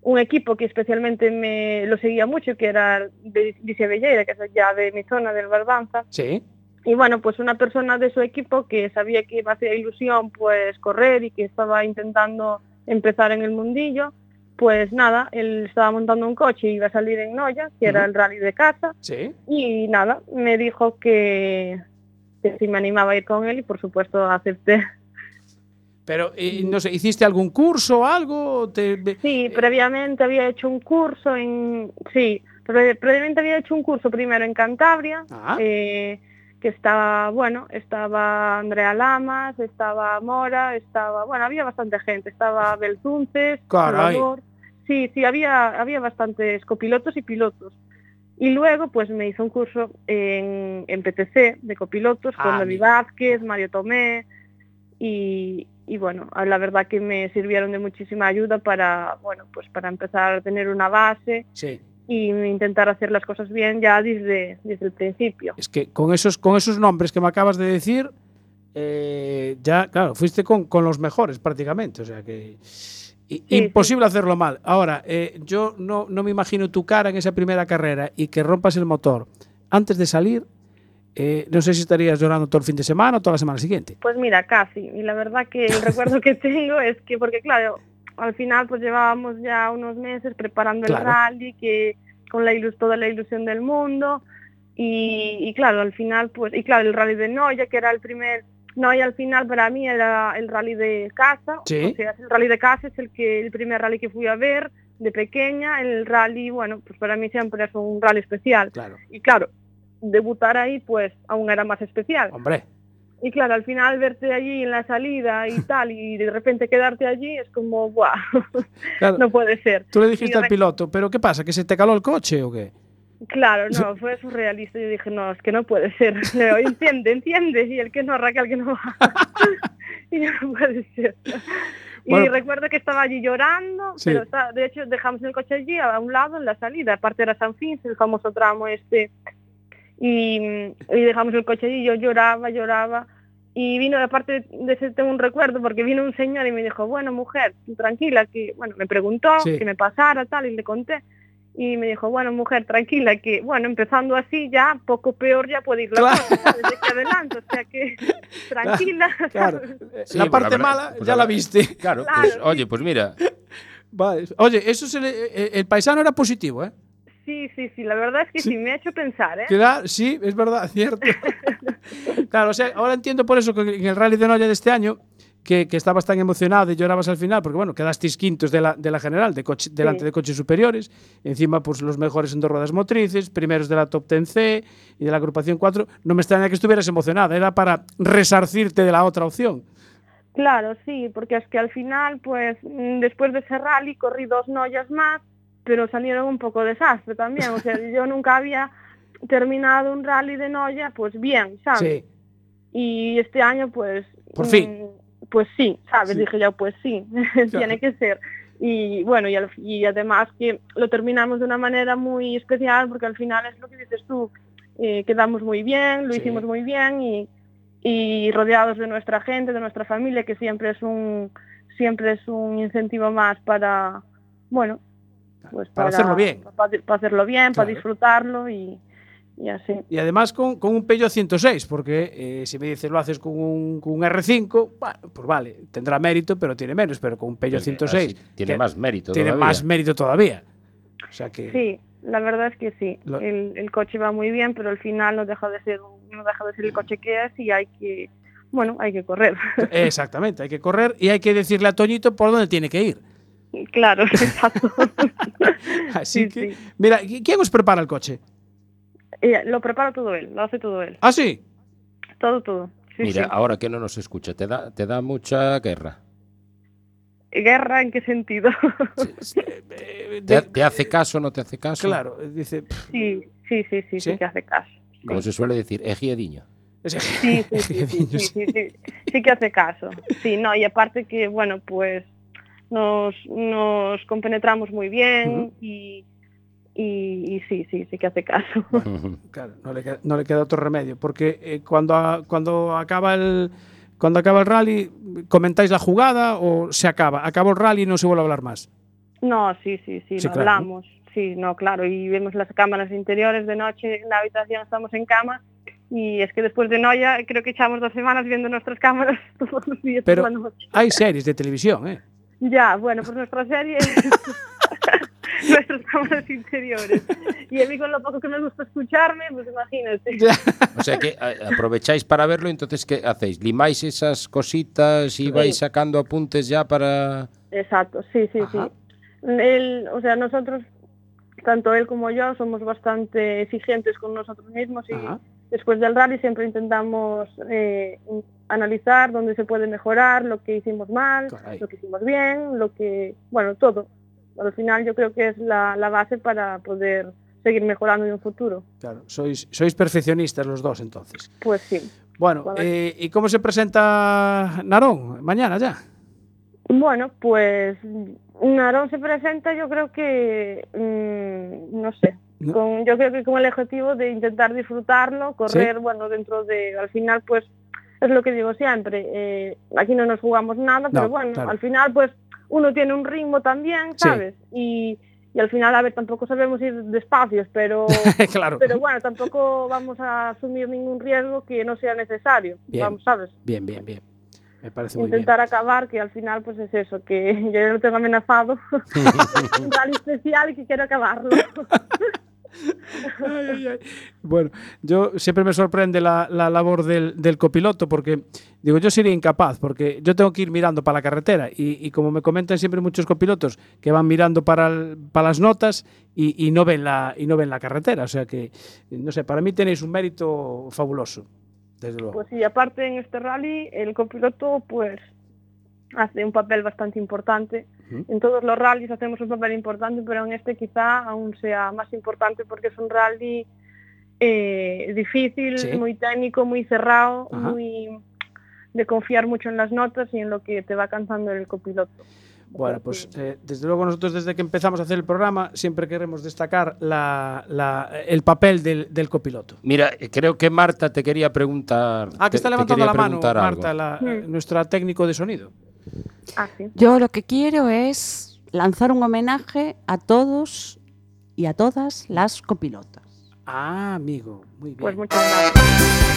un equipo que especialmente me lo seguía mucho, que era de Dice Belleira, que es ya de mi zona del Barbanza. Sí. Y bueno, pues una persona de su equipo que sabía que me hacía ilusión pues correr y que estaba intentando empezar en el mundillo, pues nada, él estaba montando un coche y iba a salir en Noya, que era el rally de casa, Sí. y nada, me dijo que, que si me animaba a ir con él y por supuesto acepté. Pero, y, no sé, ¿hiciste algún curso o algo? Te- Sí, previamente había hecho un curso en... Sí, pre- previamente había hecho un curso primero en Cantabria, Ah. eh, que estaba, bueno, estaba Andrea Lamas, estaba Mora, estaba, bueno, había bastante gente, estaba Belzunces, Caray. Salvador. Sí, sí, había, había bastantes copilotos y pilotos. Y luego, pues me hizo un curso en, en PTC de copilotos Ah, con David mira. Vázquez, Mario Tomé y, y bueno, la verdad que me sirvieron de muchísima ayuda para, bueno, pues para empezar a tener una base Sí. y intentar hacer las cosas bien ya desde, desde el principio. Es que con esos, con esos nombres que me acabas de decir, eh, ya, claro, fuiste con, con los mejores prácticamente. O sea que. Imposible hacerlo mal. Ahora, eh, yo no, no me imagino tu cara en esa primera carrera y que rompas el motor antes de salir. eh, no sé si estarías llorando todo el fin de semana o toda la semana siguiente. Pues mira, casi. Y la verdad que el recuerdo que *laughs* tengo es que, porque claro, al final pues llevábamos ya unos meses preparando Claro. el rally, que con la ilus toda la ilusión del mundo. Y, y claro, al final pues, y claro, el rally de Noya, que era el primer No, y al final para mí era el rally de casa, Sí. o sea, el rally de casa es el que el primer rally que fui a ver de pequeña, el rally, bueno, pues para mí siempre es un rally especial. Claro. Y claro, debutar ahí pues aún era más especial. Hombre. Y claro, al final verte allí en la salida y *laughs* tal, y de repente quedarte allí es como, ¡buah! Claro. *laughs* no puede ser. Tú le dijiste Y al piloto, ¿pero qué pasa? ¿Que se te caló el coche o qué? Claro, no, fue surrealista. Yo dije, no, es que no puede ser. *laughs* Le digo, entiende, entiende. Y el que no, Raquel, que no va. *laughs* y no puede ser. Y recuerdo que estaba allí llorando, Sí. pero está- de hecho dejamos el coche allí a un lado en la salida. Aparte era San Fins, el famoso tramo este. Y, y dejamos el coche allí, yo lloraba, lloraba. Y vino, aparte de ese tengo un recuerdo, porque vino un señor y me dijo, bueno, mujer, tranquila, que, bueno, me preguntó Sí. que me pasara, tal, y le conté. Y me dijo, bueno, mujer, tranquila, que, bueno, empezando así ya, poco peor ya puede ir la Claro. cosa, ¿sabes? De aquí adelante, o sea que, *laughs* tranquila. Claro. *laughs* Sí, la pues parte verdad- mala pues ya la viste. Claro, Claro, pues sí. oye, pues mira, *laughs* Vale. Oye, eso se le- eh, el paisano era positivo, ¿eh? Sí, sí, sí, la verdad es que sí, me ha hecho pensar, ¿eh? Que sí, es verdad, cierto. claro, o sea, ahora entiendo por eso que en el Rally de Noya de este año que, que estabas tan emocionado y llorabas al final, porque bueno, quedasteis quintos de la, de la general, de coche- delante de coches superiores, encima pues los mejores en dos ruedas motrices, primeros de la Top 10C y de la agrupación 4. No me extraña que estuvieras emocionada, era para resarcirte de la otra opción. Claro, sí, porque es que al final, pues, mm, después de ese rally corrí dos noyas más, pero salieron un poco desastre también. O sea, *laughs* yo nunca había terminado un rally de noya, pues bien, ¿sabes? Sí. Y este año, pues... Por fin. Pues sí, ¿sabes? Sí. Dije yo, pues sí, *laughs* tiene que ser. Y bueno, y, al- y además que lo terminamos de una manera muy especial, porque al final es lo que dices tú, eh, quedamos muy bien, lo Sí. hicimos muy bien y, y rodeados de nuestra gente, de nuestra familia, que siempre es un siempre es un incentivo más para, bueno, pues Para hacerlo bien. Para, para hacerlo bien, para disfrutarlo y, y así. Y además con, con un Peugeot 106, porque eh, si me dices lo haces con un, con un R5, bueno, pues vale, tendrá mérito, pero tiene menos, pero con un Peugeot Porque 106 así tiene más mérito Tiene todavía. más mérito todavía. O sea que Sí, la verdad es que sí. Lo- El, el coche va muy bien, pero al final no deja de ser no deja de ser el coche que es y hay que, bueno, hay que correr. *laughs* exactamente, hay que correr y hay que decirle a Toñito por dónde tiene que ir. claro, *laughs* exacto. *laughs* Así Sí, que, sí. mira, ¿qui- ¿quién os prepara el coche? Eh, lo prepara todo él, lo hace todo él. Ah, sí. Todo, todo. Sí, Mira, sí. ahora que no nos escucha, te da, te da mucha guerra. ¿Guerra en qué sentido? *laughs* Eh, ¿Te, de- te hace caso o no te hace caso? claro, eh, dice. sí, sí, sí, sí, ¿Sí? sí que hace caso. Como se suele decir, ejiediño. *laughs* Sí, sí, sí, sí, sí, niños. sí, sí, sí que hace caso. Sí, no, y aparte que, bueno, pues nos, nos compenetramos muy bien y, y, y sí, sí, sí que hace caso. *laughs* Claro, no le, queda, no le queda otro remedio, porque eh, cuando, a- cuando acaba el cuando acaba el rally, ¿comentáis la jugada o se acaba? Acabó el rally y no se vuelve a hablar más. No, sí, sí, sí, Sí, lo claro. hablamos. Sí, no, claro, y vemos las cámaras interiores de noche en la habitación, estamos en cama y es que después de Noia creo que echamos dos semanas viendo nuestras cámaras *laughs* todos los días Pero por la noche. hay series de televisión, ¿eh? Ya, bueno, pues nuestra serie *laughs* *laughs* nuestras cámaras interiores. Y a mí con lo poco que me gusta escucharme, pues imagínate. *laughs* O sea que a- aprovecháis para verlo, entonces ¿qué hacéis? ¿Limáis esas cositas y vais Sí. sacando apuntes ya para...? Exacto, sí, sí, sí. Él, o sea, nosotros, tanto él como yo, somos bastante exigentes con nosotros mismos y Ajá. después del rally siempre intentamos eh, analizar dónde se puede mejorar, lo que hicimos mal, Caray. lo que hicimos bien, lo que, bueno, todo. Al final yo creo que es la, la base para poder seguir mejorando en un futuro. Claro, sois, sois perfeccionistas los dos entonces. Pues sí. Bueno, eh, ¿y cómo se presenta Narón? Mañana ya. Bueno, pues Narón se presenta, yo creo que, mm, no sé, No. con, yo creo que con el objetivo de intentar disfrutarlo, correr, bueno, dentro de, al final, pues, es lo que digo siempre, eh, aquí no nos jugamos nada, pero No, bueno, claro. al final, pues, uno tiene un ritmo también, Sí. ¿sabes? Y, y al final, a ver, tampoco sabemos ir despacios, pero, *laughs* claro. pero bueno, tampoco vamos a asumir ningún riesgo que no sea necesario, Bien. vamos, ¿sabes? Bien, bien, bien. Me parece muy bien. intentar acabar, que al final pues es eso, que *laughs* yo ya lo tengo amenazado, *laughs* un especial y que quiero acabarlo. Ay, ay, ay. Bueno, yo siempre me sorprende la, la labor del, del copiloto porque, digo, yo sería incapaz porque yo tengo que ir mirando para la carretera y, y como me comentan siempre muchos copilotos que van mirando para, el- para las notas y, y no ven la, y no ven la carretera. O sea que, no sé, para mí tenéis un mérito fabuloso, desde luego. Pues sí, aparte en este rally el copiloto pues hace un papel bastante importante. En todos los rallies hacemos un papel importante, pero en este quizá aún sea más importante porque es un rally eh, difícil, Sí. muy técnico, muy cerrado, Ajá. muy de confiar mucho en las notas y en lo que te va cantando el copiloto. Bueno, pues eh, desde luego nosotros desde que empezamos a hacer el programa siempre queremos destacar la- la- el papel del, del copiloto. Mira, eh, creo que Marta te quería preguntar. Ah, que te- está levantando quería la mano preguntar algo. Marta, la- Mm. nuestra técnico de sonido. Ah, sí. Yo lo que quiero es lanzar un homenaje a todos y a todas las copilotas. Ah, amigo, muy bien. Pues muchas gracias.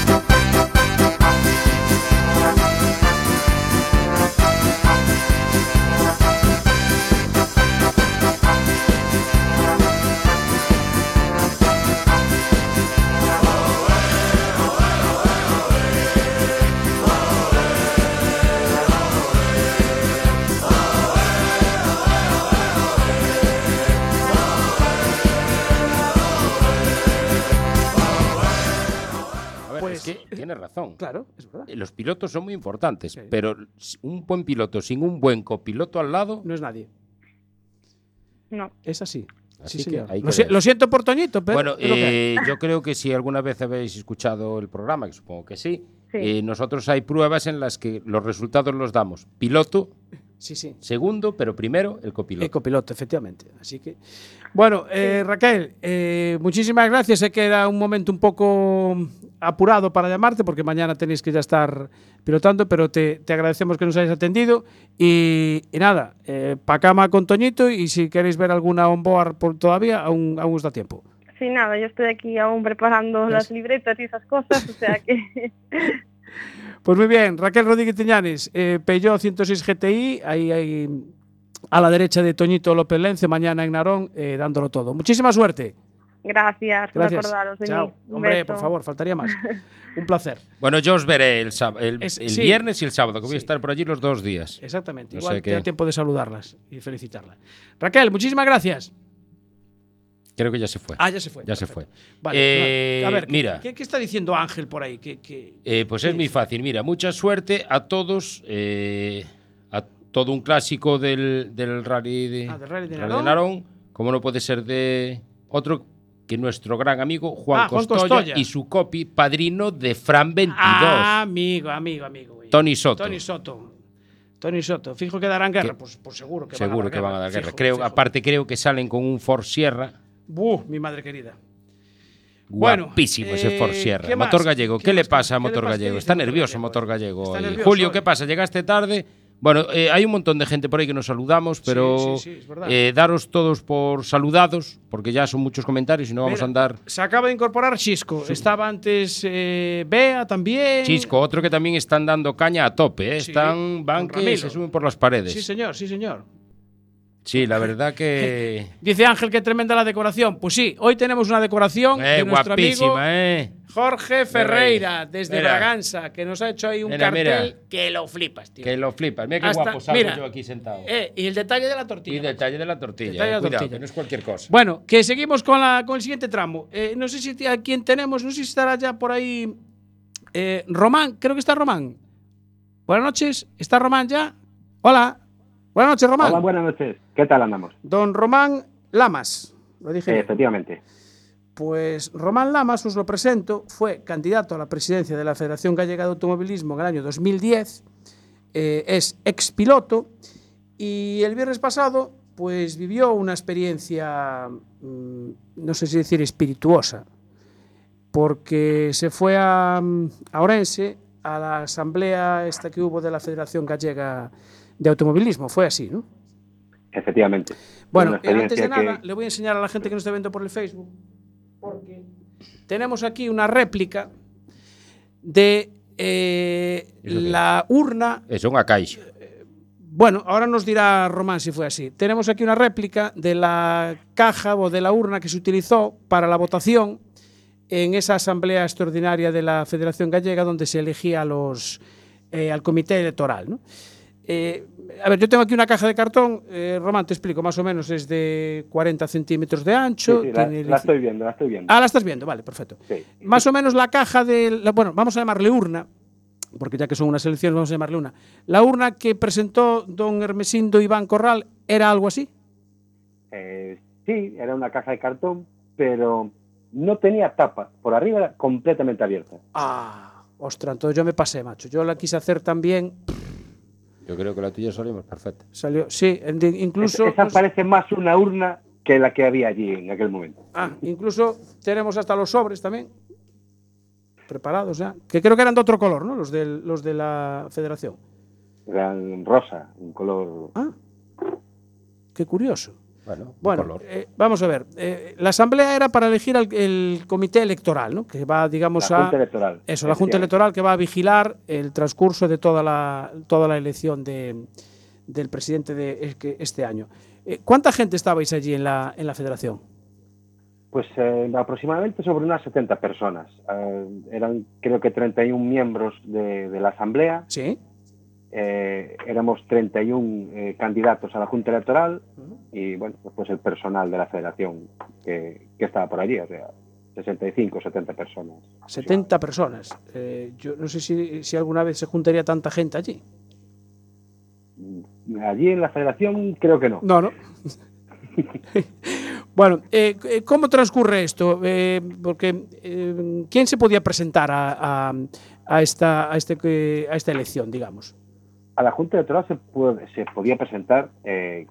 Razón. Claro, es verdad. Eh, Los pilotos son muy importantes, Sí. pero un buen piloto sin un buen copiloto al lado. No es nadie. No. Es así. Así sí, señor. Lo, si- siento por Toñito, pero. bueno, eh, yo creo que si alguna vez habéis escuchado el programa, que supongo que sí, Sí. eh, nosotros hay pruebas en las que los resultados los damos. Piloto, sí, sí. segundo, pero primero el copiloto. El copiloto, efectivamente. Así que. Bueno, eh, Raquel, eh, muchísimas gracias. Sé que era un momento un poco apurado para llamarte porque mañana tenéis que ya estar pilotando, pero te, te agradecemos que nos hayas atendido. Y, y nada, eh, pa' cama con Toñito y si queréis ver alguna onboard por todavía, aún, aún os da tiempo. Sí, nada, yo estoy aquí aún preparando las libretas y esas cosas, o sea que *laughs* Pues muy bien, Raquel Rodríguez Teñanes, eh, Peugeot 106 GTI, ahí, ahí a la derecha de Toñito López Lence, mañana en Narón, eh, dándolo todo. Muchísima suerte. gracias por Gracias. acordaros de Chao. mí. Un Hombre, beso. por favor, faltaría más. *laughs* Un placer. Bueno, yo os veré el, sáb- el, Es- el sí. viernes y el sábado, que voy a estar por allí los dos días. Exactamente. No Igual te da tiempo de saludarlas y felicitarlas. Raquel, muchísimas gracias. Creo que ya se fue. Ah, ya se fue. Ya se fue. Vale, Eh, a ver, ¿qué- mira. ¿qué, qué está diciendo Ángel por ahí? ¿Qué, qué- Eh, pues es muy fácil. Mira, mucha suerte a todos, eh, a todo un clásico del, del rally de, Ah, del Rally de Rally Narón. como no puede ser de otro que nuestro gran amigo Juan, Ah, Juan Costoya, y su copy padrino de Fran 22, Ah, amigo, amigo, amigo. güey. Tony Soto. Tony Soto. Tony Soto. Fijo que darán guerra. Pues, pues seguro que Seguro van a que van a dar guerra. Fijo, creo, fijo. aparte creo que salen con un Ford Sierra. Buh, mi madre querida. Bueno, Guapísimo ese eh, Ford Sierra. ¿qué? Motor gallego. ¿Qué ¿Qué, le pasa a ¿Qué le Motor gallego? Está nervioso? Motor gallego. Está hoy. nervioso Julio. ¿qué pasa? Llegaste tarde. Bueno, eh, hay un montón de gente por ahí que nos saludamos, pero sí, sí, eh, daros todos por saludados, porque ya son muchos comentarios y no vamos Mira, a andar. Se acaba de incorporar Chisco. Estaba antes eh, Bea también. Chisco, otro que también están dando caña a tope, están, van que se suben por las paredes. Sí, señor, sí, señor. Sí, la verdad que. *laughs* Dice Ángel que tremenda la decoración. Pues sí, hoy tenemos una decoración Eh, de nuestro amigo guapísima, ¿eh? Jorge Ferreira, desde Mira. Braganza, que nos ha hecho ahí un Mira, cartel mira. que lo flipas, tío. Que lo flipas. Mira qué Hasta- guapo salgo mira, yo aquí sentado. Eh, y el detalle de la tortilla. y detalle de la tortilla. Detalle de eh, la Cuidado, tortilla. que no es cualquier cosa. Bueno, que seguimos con, la, con el siguiente tramo. Eh, no sé si a quién tenemos, no sé si estará ya por ahí eh, Román, creo que está Román. Buenas noches, ¿está Román ya? Hola. Buenas noches, Román. Hola, buenas noches. ¿Qué tal andamos? Don Román Lamas. Lo dije. Efectivamente. Pues Román Lamas, os lo presento, fue candidato a la presidencia de la Federación Gallega de Automovilismo en el año 2010, eh, es expiloto y el viernes pasado pues vivió una experiencia, mm, no sé si decir espirituosa, porque se fue a, mm, a Orense a la asamblea esta que hubo de la Federación Gallega de Automovilismo, fue así, ¿no? Efectivamente. Bueno, Una eh, antes de nada, le voy a enseñar a la gente que nos está viendo por el Facebook, porque tenemos aquí una réplica de eh, la urna Eso, unha caixa. Bueno, ahora nos dirá Román si fue así. Tenemos aquí una réplica de la caja o de la urna que se utilizó para la votación en esa asamblea extraordinaria de la Federación Gallega donde se elegía a los, eh, al comité electoral. ¿no? Eh, a ver, yo tengo aquí una caja de cartón, eh, Román, te explico, más o menos es de 40 centímetros de ancho. Sí, sí, la, tiene la estoy viendo, la estoy viendo. Ah, la estás viendo, vale, perfecto. Sí. Más o menos la caja de. la- bueno, vamos a llamarle urna, porque ya que son unas elecciones, vamos a llamarle una. La urna que presentó don Hermesindo Iván Corral era algo así. Eh, sí, era una caja de cartón, pero no tenía tapa. Por arriba era completamente abierta. Ah, ostras, entonces yo me pasé, macho. Yo la quise hacer también. Yo creo que la tuya salimos perfecta. Salió, sí, de- incluso. Esa parece más una urna que la que había allí en aquel momento. Ah, incluso tenemos hasta los sobres también. Preparados ya. Que creo que eran de otro color, ¿no? Los, del, los de la federación. Eran rosa, un color... Ah, qué curioso. Bueno, Bueno, eh, vamos a ver. eh, la asamblea era para elegir al el comité electoral, ¿no? Que va, digamos, La a. Junta Electoral, Eso, la Junta. Electoral que va a vigilar el transcurso de toda la, toda la elección de, del presidente de es- que- este año. Eh, ¿Cuánta gente estabais allí en la, en la federación? Pues aproximadamente sobre unas 70 personas. Eran creo que 31 miembros de, de la Asamblea. Sí. Eh, éramos 31 eh, candidatos a la Junta Electoral y bueno, pues, el personal de la Federación que, que estaba por allí, o sea, 65 70 personas. 70 personas. Eh, yo no sé si, si alguna vez se juntaría tanta gente allí. Allí en la Federación creo que no. No, no. *laughs* bueno, eh, eh, ¿cómo transcurre esto? Eh, porque ¿quién se podía presentar a, a- a esta, a, este, a esta elección, digamos? A la Junta Electoral se, puede- se podía presentar eh,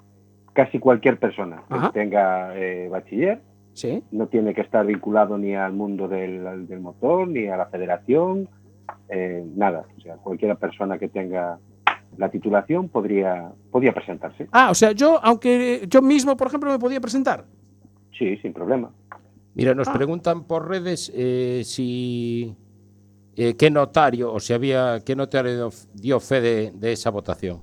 casi cualquier persona que tenga eh, bachiller. Sí. No tiene que estar vinculado ni al mundo del, del motor, ni a la federación, eh, nada. O sea, cualquier persona que tenga la titulación podría, podía presentarse. Ah, o sea, yo, aunque yo mismo, por ejemplo, me podía presentar. Sí, sin problema. Mira, nos Ah. preguntan por redes eh, si eh, qué notario o si había qué notario dio fe de, de esa votación.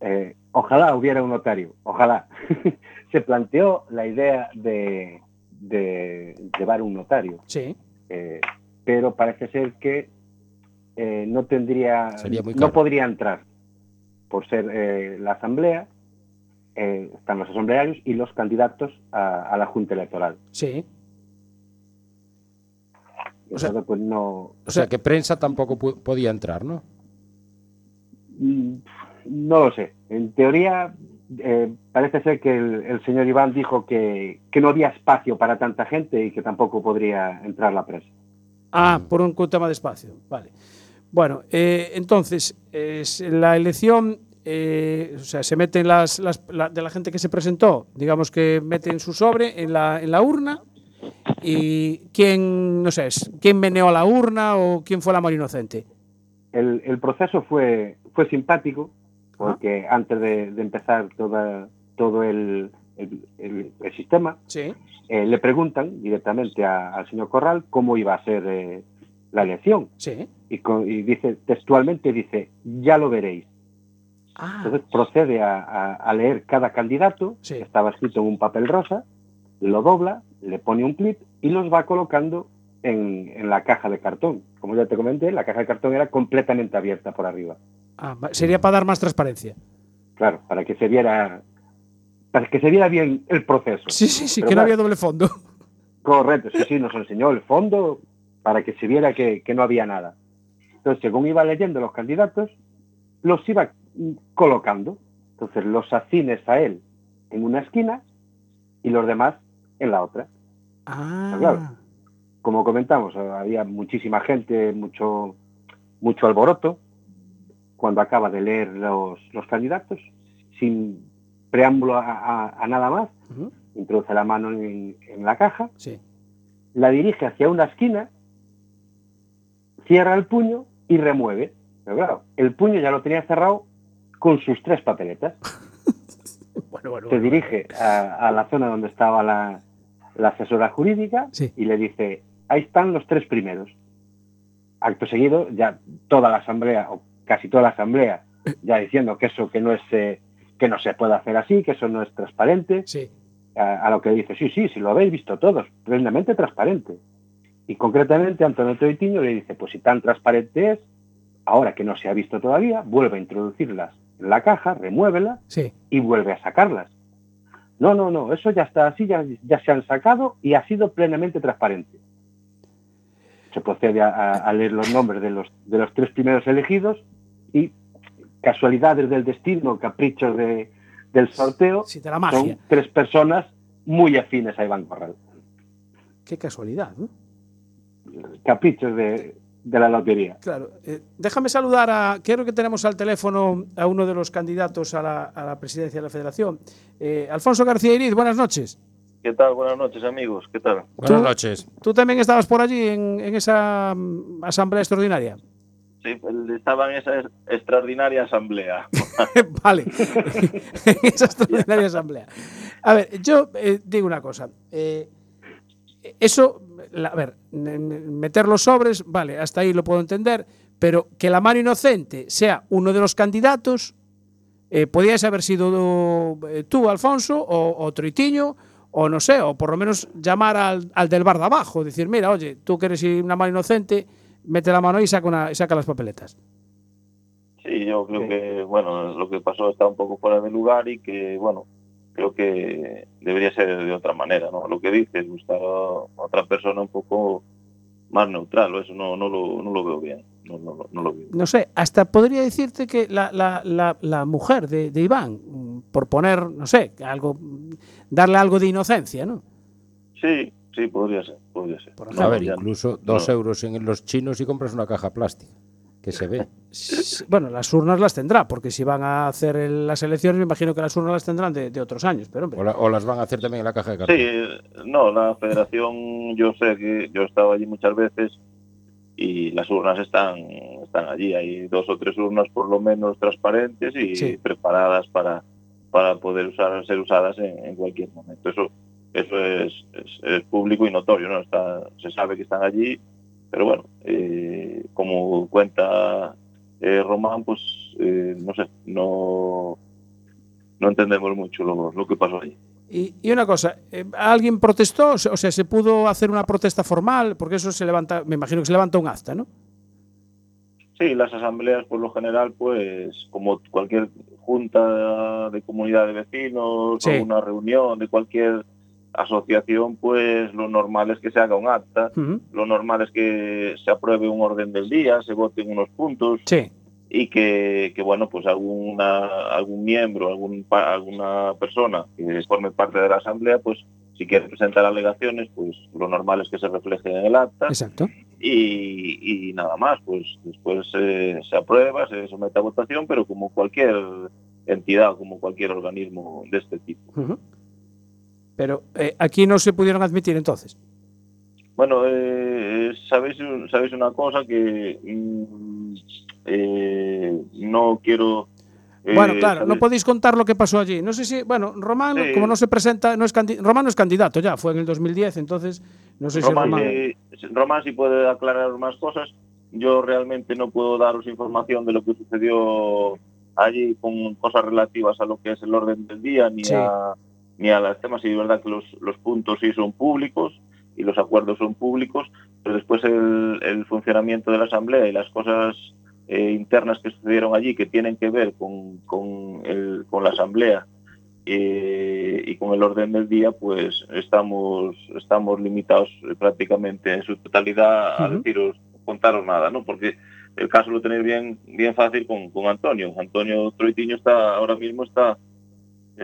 Eh, ojalá hubiera un notario, ojalá. *laughs* se planteó la idea de, de llevar un notario. Sí. Eh, pero parece ser que eh, no tendría, no podría entrar por ser eh, la asamblea, están los asamblearios y los candidatos a, a la junta electoral. Sí. Y entonces, pues no, O sea, que prensa tampoco podía entrar, ¿no? mm, no lo sé. En teoría eh, parece ser que el, el señor Iván dijo que, que no había espacio para tanta gente y que tampoco podría entrar la prensa. Ah, por un tema de espacio. Vale. Bueno, eh, entonces, es la elección, eh, o sea, se meten las, las- la- de la gente que se presentó, digamos que meten su sobre en la, en la urna y quién, no sé, quién meneó la urna o quién fue la más inocente. El, el proceso fue, fue simpático porque antes de, de empezar toda, todo el, el- el- el sistema, Sí. eh, le preguntan directamente a- al señor Corral cómo iba a ser eh, la elección. Sí. Y, co- y dice textualmente, dice, ya lo veréis. Ah, Entonces procede a, a- a leer cada candidato, estaba escrito en un papel rosa, lo dobla, le pone un clip y los va colocando en, en la caja de cartón. Como ya te comenté, la caja de cartón era completamente abierta por arriba. ah, sería para dar más transparencia. Claro, para que se viera para que se viera bien el proceso. Sí, sí, sí, Pero que no había doble fondo. Correcto, sí, sí, nos enseñó el fondo para que se viera que, que no había nada. Entonces, según iba leyendo los candidatos, los iba colocando. Entonces, los afines a él en una esquina y los demás en la otra. Ah, Claro. Como comentamos, había muchísima gente, mucho, mucho alboroto. Cuando acaba de leer los, los candidatos, sin preámbulo a, a- a nada más, introduce la mano en, en la caja, Sí. la dirige hacia una esquina, cierra el puño y remueve. Pero claro, el puño ya lo tenía cerrado con sus tres papeletas. *laughs* Bueno, bueno, Se bueno. dirige a, a la zona donde estaba la, la asesora jurídica y le dice, ahí están los tres primeros. Acto seguido, ya toda la asamblea, o casi toda la asamblea, ya diciendo que eso que no es eh, que no se puede hacer así, que eso no es transparente. Sí. A, a lo que dice, sí, sí, si lo habéis visto todos, plenamente transparente. Y concretamente Antonio Troitiño le dice, pues si tan transparente es, ahora que no se ha visto todavía, vuelve a introducirlas en la caja, remuévela Sí. y vuelve a sacarlas. No, no, no, eso ya está así, ya, ya se han sacado y ha sido plenamente transparente. Se procede a, leer los nombres de los, de los tres primeros elegidos y casualidades del destino, caprichos de- del sorteo, Sí, de la magia. son tres personas muy afines a Iván Corral. Qué casualidad, ¿no? Caprichos de, de la lotería. Claro. eh, déjame saludar a. Creo que tenemos al teléfono a uno de los candidatos a la, a la presidencia de la Federación. Eh, Alfonso García Iriz, buenas noches. ¿Qué tal? Buenas noches, amigos. ¿Qué tal? Buenas noches. ¿Tú también estabas por allí en, en esa mm, asamblea extraordinaria? Sí, estaba en esa es- extraordinaria asamblea. *laughs* vale. en esa extraordinaria asamblea. A ver, yo eh, digo una cosa. eh, eso, la- a ver, meter los sobres, vale, hasta ahí lo puedo entender, pero que la mano inocente sea uno de los candidatos, eh, podías haber sido eh, tú, Alfonso, o, o Troitiño, o no sé, o por lo menos llamar al, al del bar de abajo, decir, mira, oye, tú que eres una mano inocente, mete la mano y saca, una, y saca las papeletas. Sí, yo creo que, bueno, lo que pasó está un poco fuera de lugar y que, bueno, creo que debería ser de otra manera, ¿no? Lo que dices, buscar a otra persona un poco más neutral, o eso no, no, lo, no lo veo bien. No, no, no lo veo. no sé, hasta podría decirte que la, la, la, la mujer de, de Iván, por poner, no sé, algo, darle algo de inocencia, ¿no? Sí, sí, podría ser, podría ser. A ver, incluso dos no. euros en los chinos y compras una caja plástica, que se ve. Bueno, las urnas las tendrá, porque si van a hacer el- las elecciones, me imagino que las urnas las tendrán de, de otros años, pero hombre. O, la- o las van a hacer también en la caja de cartón. Sí, no, la federación, yo sé que yo he estado allí muchas veces y las urnas están, están allí. Hay dos o tres urnas por lo menos transparentes y Sí. preparadas para, para poder usar, ser usadas en, en cualquier momento. Eso, eso es, es- es público y notorio, ¿no? Está, se sabe que están allí, pero bueno, eh, como cuenta eh, Román, pues eh, no sé, no, no entendemos mucho lo, lo que pasó allí. Y, y una cosa, eh, ¿alguien protestó? O sea, o sea, ¿se pudo hacer una protesta formal? Porque eso se levanta, me imagino que se levanta un acta, ¿no? Sí, las asambleas por lo general, pues como cualquier junta de comunidad de vecinos Sí. o una reunión de cualquier asociación, pues lo normal es que se haga un acta, lo normal es que se apruebe un orden del día, se voten unos puntos Sí. y que, que, bueno, pues alguna, algún miembro, algún, alguna persona que forme parte de la asamblea, pues si quiere presentar alegaciones, pues lo normal es que se refleje en el acta Exacto. y, y nada más, pues después eh, se aprueba, se somete a votación, pero como cualquier entidad, como cualquier organismo de este tipo. Pero eh, aquí no se pudieron admitir entonces. Bueno, eh, sabéis, sabéis una cosa que mm, eh, no quiero... eh, Bueno, claro, no podéis contar lo que pasó allí. No sé si, bueno, Román, Sí. como no se presenta, no es Román no es candidato ya, fue en el 2010, entonces no sé Román, si Román. eh, Román sí puede aclarar más cosas. Yo realmente no puedo daros información de lo que sucedió allí con cosas relativas a lo que es el orden del día ni Sí. a ni a los temas. Y es verdad que los, los puntos sí son públicos y los acuerdos son públicos, pero después el, el funcionamiento de la Asamblea y las cosas eh, internas que sucedieron allí que tienen que ver con, con, el- con la Asamblea eh, y con el orden del día, pues estamos, estamos limitados eh, prácticamente en su totalidad a deciros, contaros nada, ¿no? Porque el caso lo tenéis bien, bien fácil con, con Antonio. Antonio Troitiño está ahora mismo está,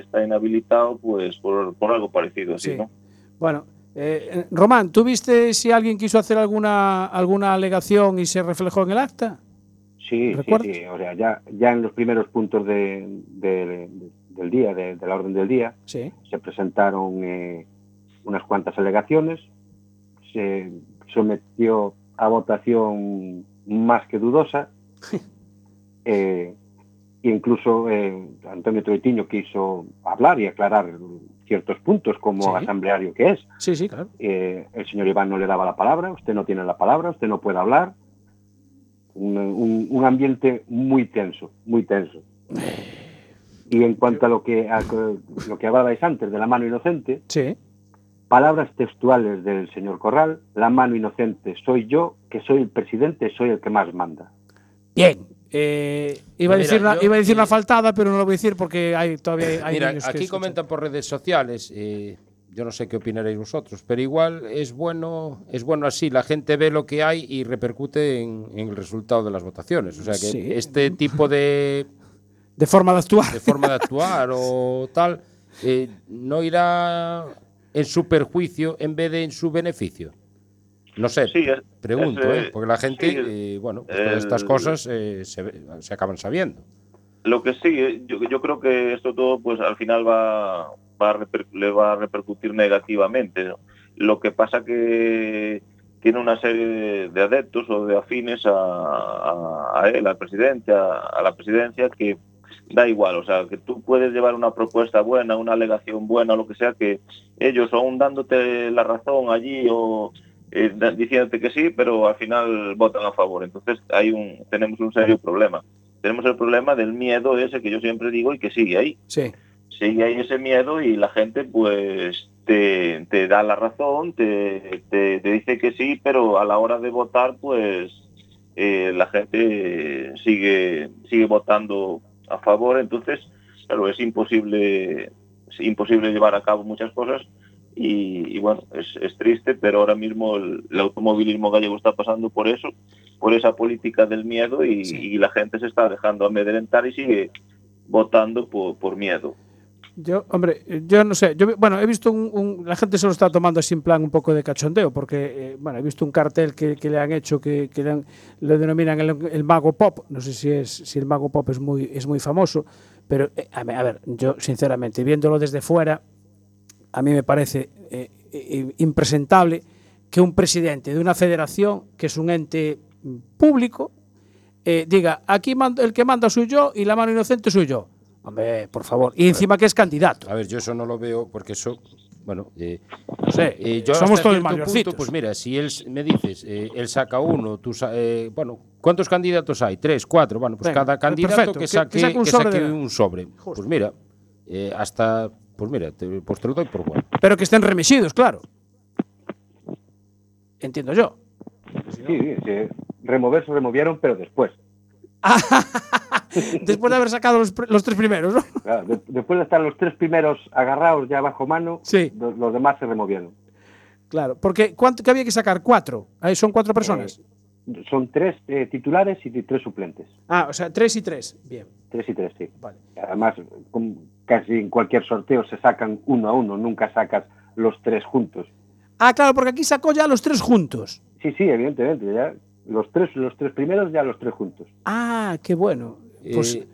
está inhabilitado pues por, por algo parecido así, Sí. ¿no? Bueno, eh, Román, ¿tú viste si alguien quiso hacer alguna, alguna alegación y se reflejó en el acta? Sí, sí, ¿Recuerdas? sí. O sea, ya, ya en los primeros puntos de, de- de- del día, de, de la orden del día, Sí. se presentaron eh, unas cuantas alegaciones, se sometió a votación más que dudosa, *laughs* eh, incluso eh, Antonio Troitiño quiso hablar y aclarar ciertos puntos como Sí. asambleario que es. Sí, sí, claro. Eh, el señor Iván no le daba la palabra, usted no tiene la palabra, usted no puede hablar. un, un- un ambiente muy tenso, muy tenso. Y en cuanto a lo que a lo que hablabais antes de la mano inocente, Sí. palabras textuales del señor Corral, la mano inocente soy yo, que soy el presidente, soy el que más manda. Bien. Eh, iba, a decir una, yo- iba a decir una faltada, pero no lo voy a decir porque hay, todavía hay, Mira, aquí comentan por redes sociales, eh, yo no sé qué opinaréis vosotros, pero igual es bueno, es bueno así, la gente ve lo que hay y repercute en, en el resultado de las votaciones. O sea que Sí. este tipo de, De forma de actuar. de forma de actuar o tal, eh, no irá en su perjuicio en vez de en su beneficio. No sé, Sí, es- pregunto, es, ¿eh? porque la gente, sí, eh, bueno, pues todas estas cosas eh, se, se acaban sabiendo. Lo que sí, eh, yo, yo creo que esto todo, pues al final va, va a reper- le va a repercutir negativamente. ¿no? Lo que pasa que tiene una serie de, de adeptos o de afines a, a- a él, al presidente, a, a la presidencia, que da igual, o sea, que tú puedes llevar una propuesta buena, una alegación buena, lo que sea, que ellos aún dándote la razón allí o eh, diciéndote que sí, pero al final votan a favor. Entonces hay un, tenemos un serio problema tenemos el problema del miedo ese que yo siempre digo y que sigue ahí. Sí. Sigue ahí ese miedo y la gente pues te, te da la razón, te, te- te dice que sí, pero a la hora de votar pues eh, la gente sigue, sigue votando a favor. Entonces, claro, es imposible, es imposible llevar a cabo muchas cosas y, y bueno, es, es triste, pero ahora mismo el, el automovilismo gallego está pasando por eso, por esa política del miedo y, y la gente se está dejando amedrentar y sigue votando por, por miedo. Yo, hombre, yo no sé. Yo, bueno, he visto un, un- La gente se lo está tomando así en plan un poco de cachondeo, porque, eh, bueno, he visto un cartel que, que le han hecho que, que le, han- le denominan el, el mago pop. No sé si es si el mago pop es muy, es muy famoso, pero, eh, a ver, yo, sinceramente, viéndolo desde fuera, a mí me parece eh, eh, impresentable que un presidente de una federación, que es un ente público, eh, diga, aquí mando- el que manda soy yo y la mano inocente soy yo. Hombre, por favor. Y encima que es candidato. A ver, yo eso no lo veo porque eso, bueno, eh, No sé, eh, yo somos todos mayorcitos. punto, pues mira, si él me dices, eh, él saca uno, tú sa- bueno, ¿cuántos candidatos hay? Tres, cuatro, bueno, pues Venga, cada candidato perfecto, que que- saque, que saque un que sobre saque de- un sobre. Pues mira, hasta, pues mira, te, pues te lo doy por bueno. Pero que estén remisidos, claro. Entiendo yo. Sí, sí, sí. Remover se removieron, pero después. *laughs* Después de haber sacado los, tres primeros, ¿no? Claro, de- después de estar los tres primeros agarrados ya bajo mano, lo- los demás se removieron. Claro, porque ¿cuánto que había que sacar? Cuatro. Ahí son cuatro personas. Son tres eh, titulares y tres suplentes. Ah, o sea, tres y tres. Bien. Tres y tres, sí. Vale. Además, con- casi en cualquier sorteo se sacan uno a uno, nunca sacas los tres juntos. Ah, claro, porque aquí sacó ya los tres juntos. Sí, sí, evidentemente, ya los tres, los tres primeros ya los tres juntos. Ah, qué bueno. Pues, Eh,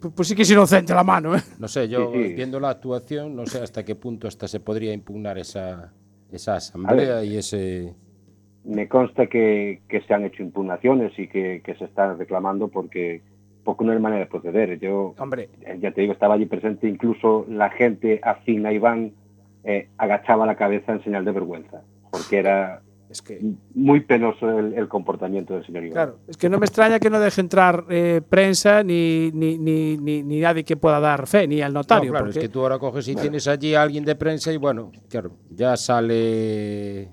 pues, pues sí que es inocente la mano, ¿eh? No sé, yo Sí, sí. viendo la actuación, no sé hasta qué punto hasta se podría impugnar esa, esa asamblea y ese... Me consta que, que se han hecho impugnaciones y que, que se están reclamando porque, porque no hay manera de proceder. Yo, Hombre. eh, ya te digo, estaba allí presente, incluso la gente afín a Iván eh, agachaba la cabeza en señal de vergüenza, porque era Es que, muy penoso el, el comportamiento del señor Iván. claro, es que no me extraña que no deje entrar eh, prensa ni, ni, ni, ni, ni nadie que pueda dar fe, ni al notario. No, claro, porque- es que tú ahora coges y tienes allí a alguien de prensa y bueno, claro, ya sale...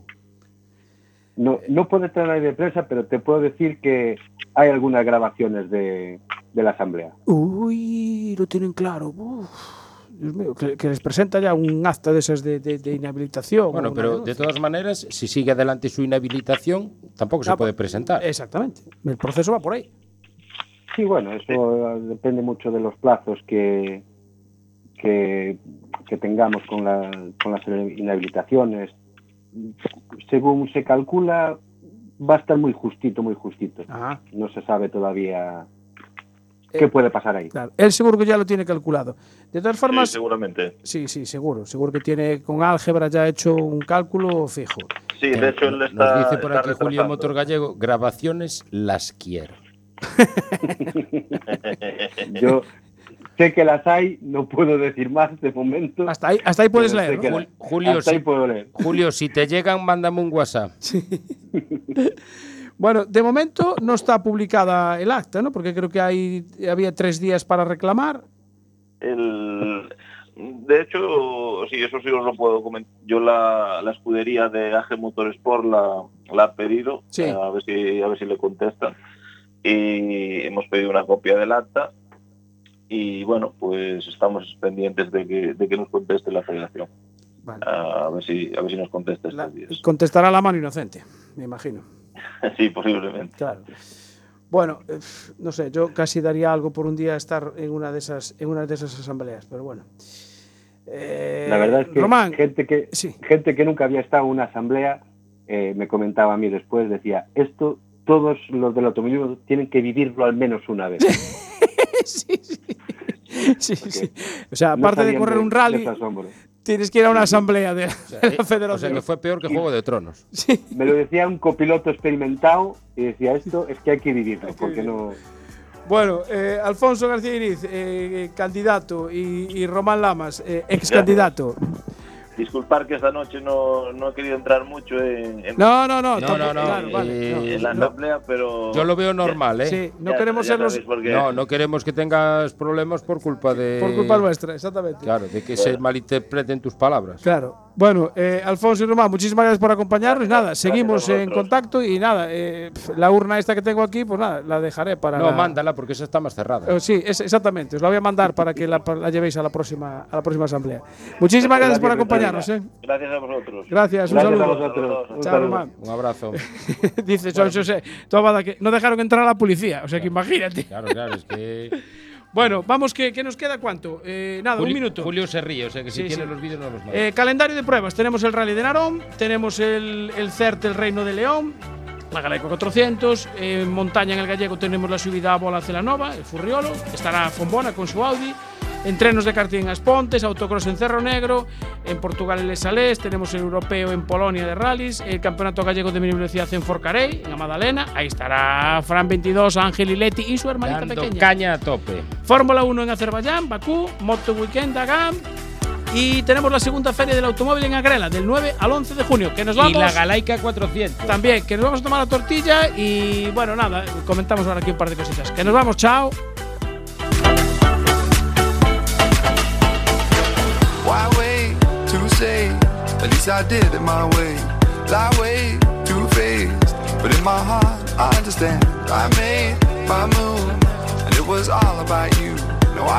No, no puedo entrar nadie de prensa, pero te puedo decir que hay algunas grabaciones de, de la asamblea. Uy, lo tienen claro. Uf, Dios mío, que, que les presenta ya un acta de esas de, de- de inhabilitación. Bueno, pero de todas maneras, si sigue adelante su inhabilitación, tampoco se Ah, puede presentar. Exactamente. El proceso va por ahí. Sí, bueno, eso eh, depende mucho de los plazos que, que, que tengamos con, la- con las inhabilitaciones. Según se calcula, va a estar muy justito, muy justito. Ajá. No se sabe todavía qué puede pasar ahí. Claro, él seguro que ya lo tiene calculado. De todas formas, Sí, seguramente. sí, sí, seguro. Seguro que tiene con álgebra ya hecho un cálculo fijo. Sí, de hecho él Nos está, dice por aquí Julio. Motor Gallego, grabaciones las quiero. *laughs* Yo sé que las hay, no puedo decir más de momento. Hasta ahí, hasta ahí puedes leer. Julio, hasta si, ahí puedo leer. Julio, si te llegan, mándame un WhatsApp. *laughs* Bueno, de momento no está publicada el acta, ¿no? Porque creo que hay, había tres días para reclamar. El, de hecho, sí, eso sí os lo puedo comentar. Yo la, la escudería de AG Motorsport la, la he pedido, Sí. a ver si a ver si le contestan. Y hemos pedido una copia del acta y bueno, pues estamos pendientes de que, de que nos conteste la federación. A ver si a ver si nos contesta estos días. Contestará la mano inocente, me imagino. *laughs* sí, posiblemente. Claro. Bueno, eh, no sé, yo casi daría algo por un día estar en una de esas, en una de esas asambleas, pero bueno. Eh, La verdad es que Román, gente que gente que nunca había estado en una asamblea eh, me comentaba a mí después, decía, esto todos los del automovilismo tienen que vivirlo al menos una vez. *laughs* sí, sí. Sí, sí. O sea, No aparte de correr un rally. Tienes que ir a una asamblea de, de la O sea, federación. que fue peor que Juego de Tronos. Me lo decía un copiloto experimentado y decía, esto es que hay que vivirlo, *laughs* porque no... Bueno, eh, Alfonso García Iriz, eh, eh, candidato, y, y Román Lamas, eh, ex candidato. Disculpar que esta noche no, no he querido entrar mucho en, en- No, no, no, No, tampoco- no, no, claro, vale, eh, no. en la asamblea, pero... Yo lo veo normal, ¿eh? Sí, no Ya- queremos ya ser los-. No, no queremos que tengas problemas por culpa de. Por culpa nuestra, exactamente. Claro, de que se malinterpreten tus palabras. Claro. Bueno, eh, Alfonso y Román, muchísimas gracias por acompañarnos. Nada, seguimos en contacto y nada, eh, la urna esta que tengo aquí, pues nada, la dejaré para. No, la- mándala porque esa está más cerrada. Eh, sí, es- exactamente. Os la voy a mandar para que la, la llevéis a la próxima a la próxima asamblea. Muchísimas gracias por acompañarnos. ¿eh? Gracias a vosotros. Gracias, un Gracias a saludo. vosotros. Un Chao, saludo. Román. Un abrazo. *laughs* Dice José, toma, que no dejaron entrar a la policía, o sea que imagínate. Claro, claro, es que. Bueno, vamos, que, que nos queda cuánto? Eh, nada, Julio, un minuto. Julio se ríe, o sea que si Sí, tiene sí. los vídeos no los manda. Eh, calendario de pruebas. Tenemos el Rally de Narón, tenemos el, el CERT, el Reino de León, la Galeco 400, en montaña en el Gallego tenemos la subida a Bola Celanova, el Furriolo, estará Fombona con su Audi, entrenos de karting en Aspontes, autocross en Cerro Negro, en Portugal en Les Salés, tenemos el europeo en Polonia de rallies, el campeonato gallego de mini velocidad en Forcarey, en Amadalena, ahí estará Fran 22, Ángel Ileti y su hermanita Dando pequeña. caña a tope. Fórmula 1 en Azerbaiyán, Bakú, Moto Weekend Agam. Y tenemos la segunda feria del automóvil en Agrela, del 9 al 11 de junio. Que nos vamos. Y la Galaica 400. También, que nos vamos a tomar la tortilla y bueno, nada, comentamos ahora aquí un par de cositas. Que nos vamos, chao. Why wait to say? At least I did it my way. Lie way too faced, but in my heart I understand. I made my move, and it was all about you.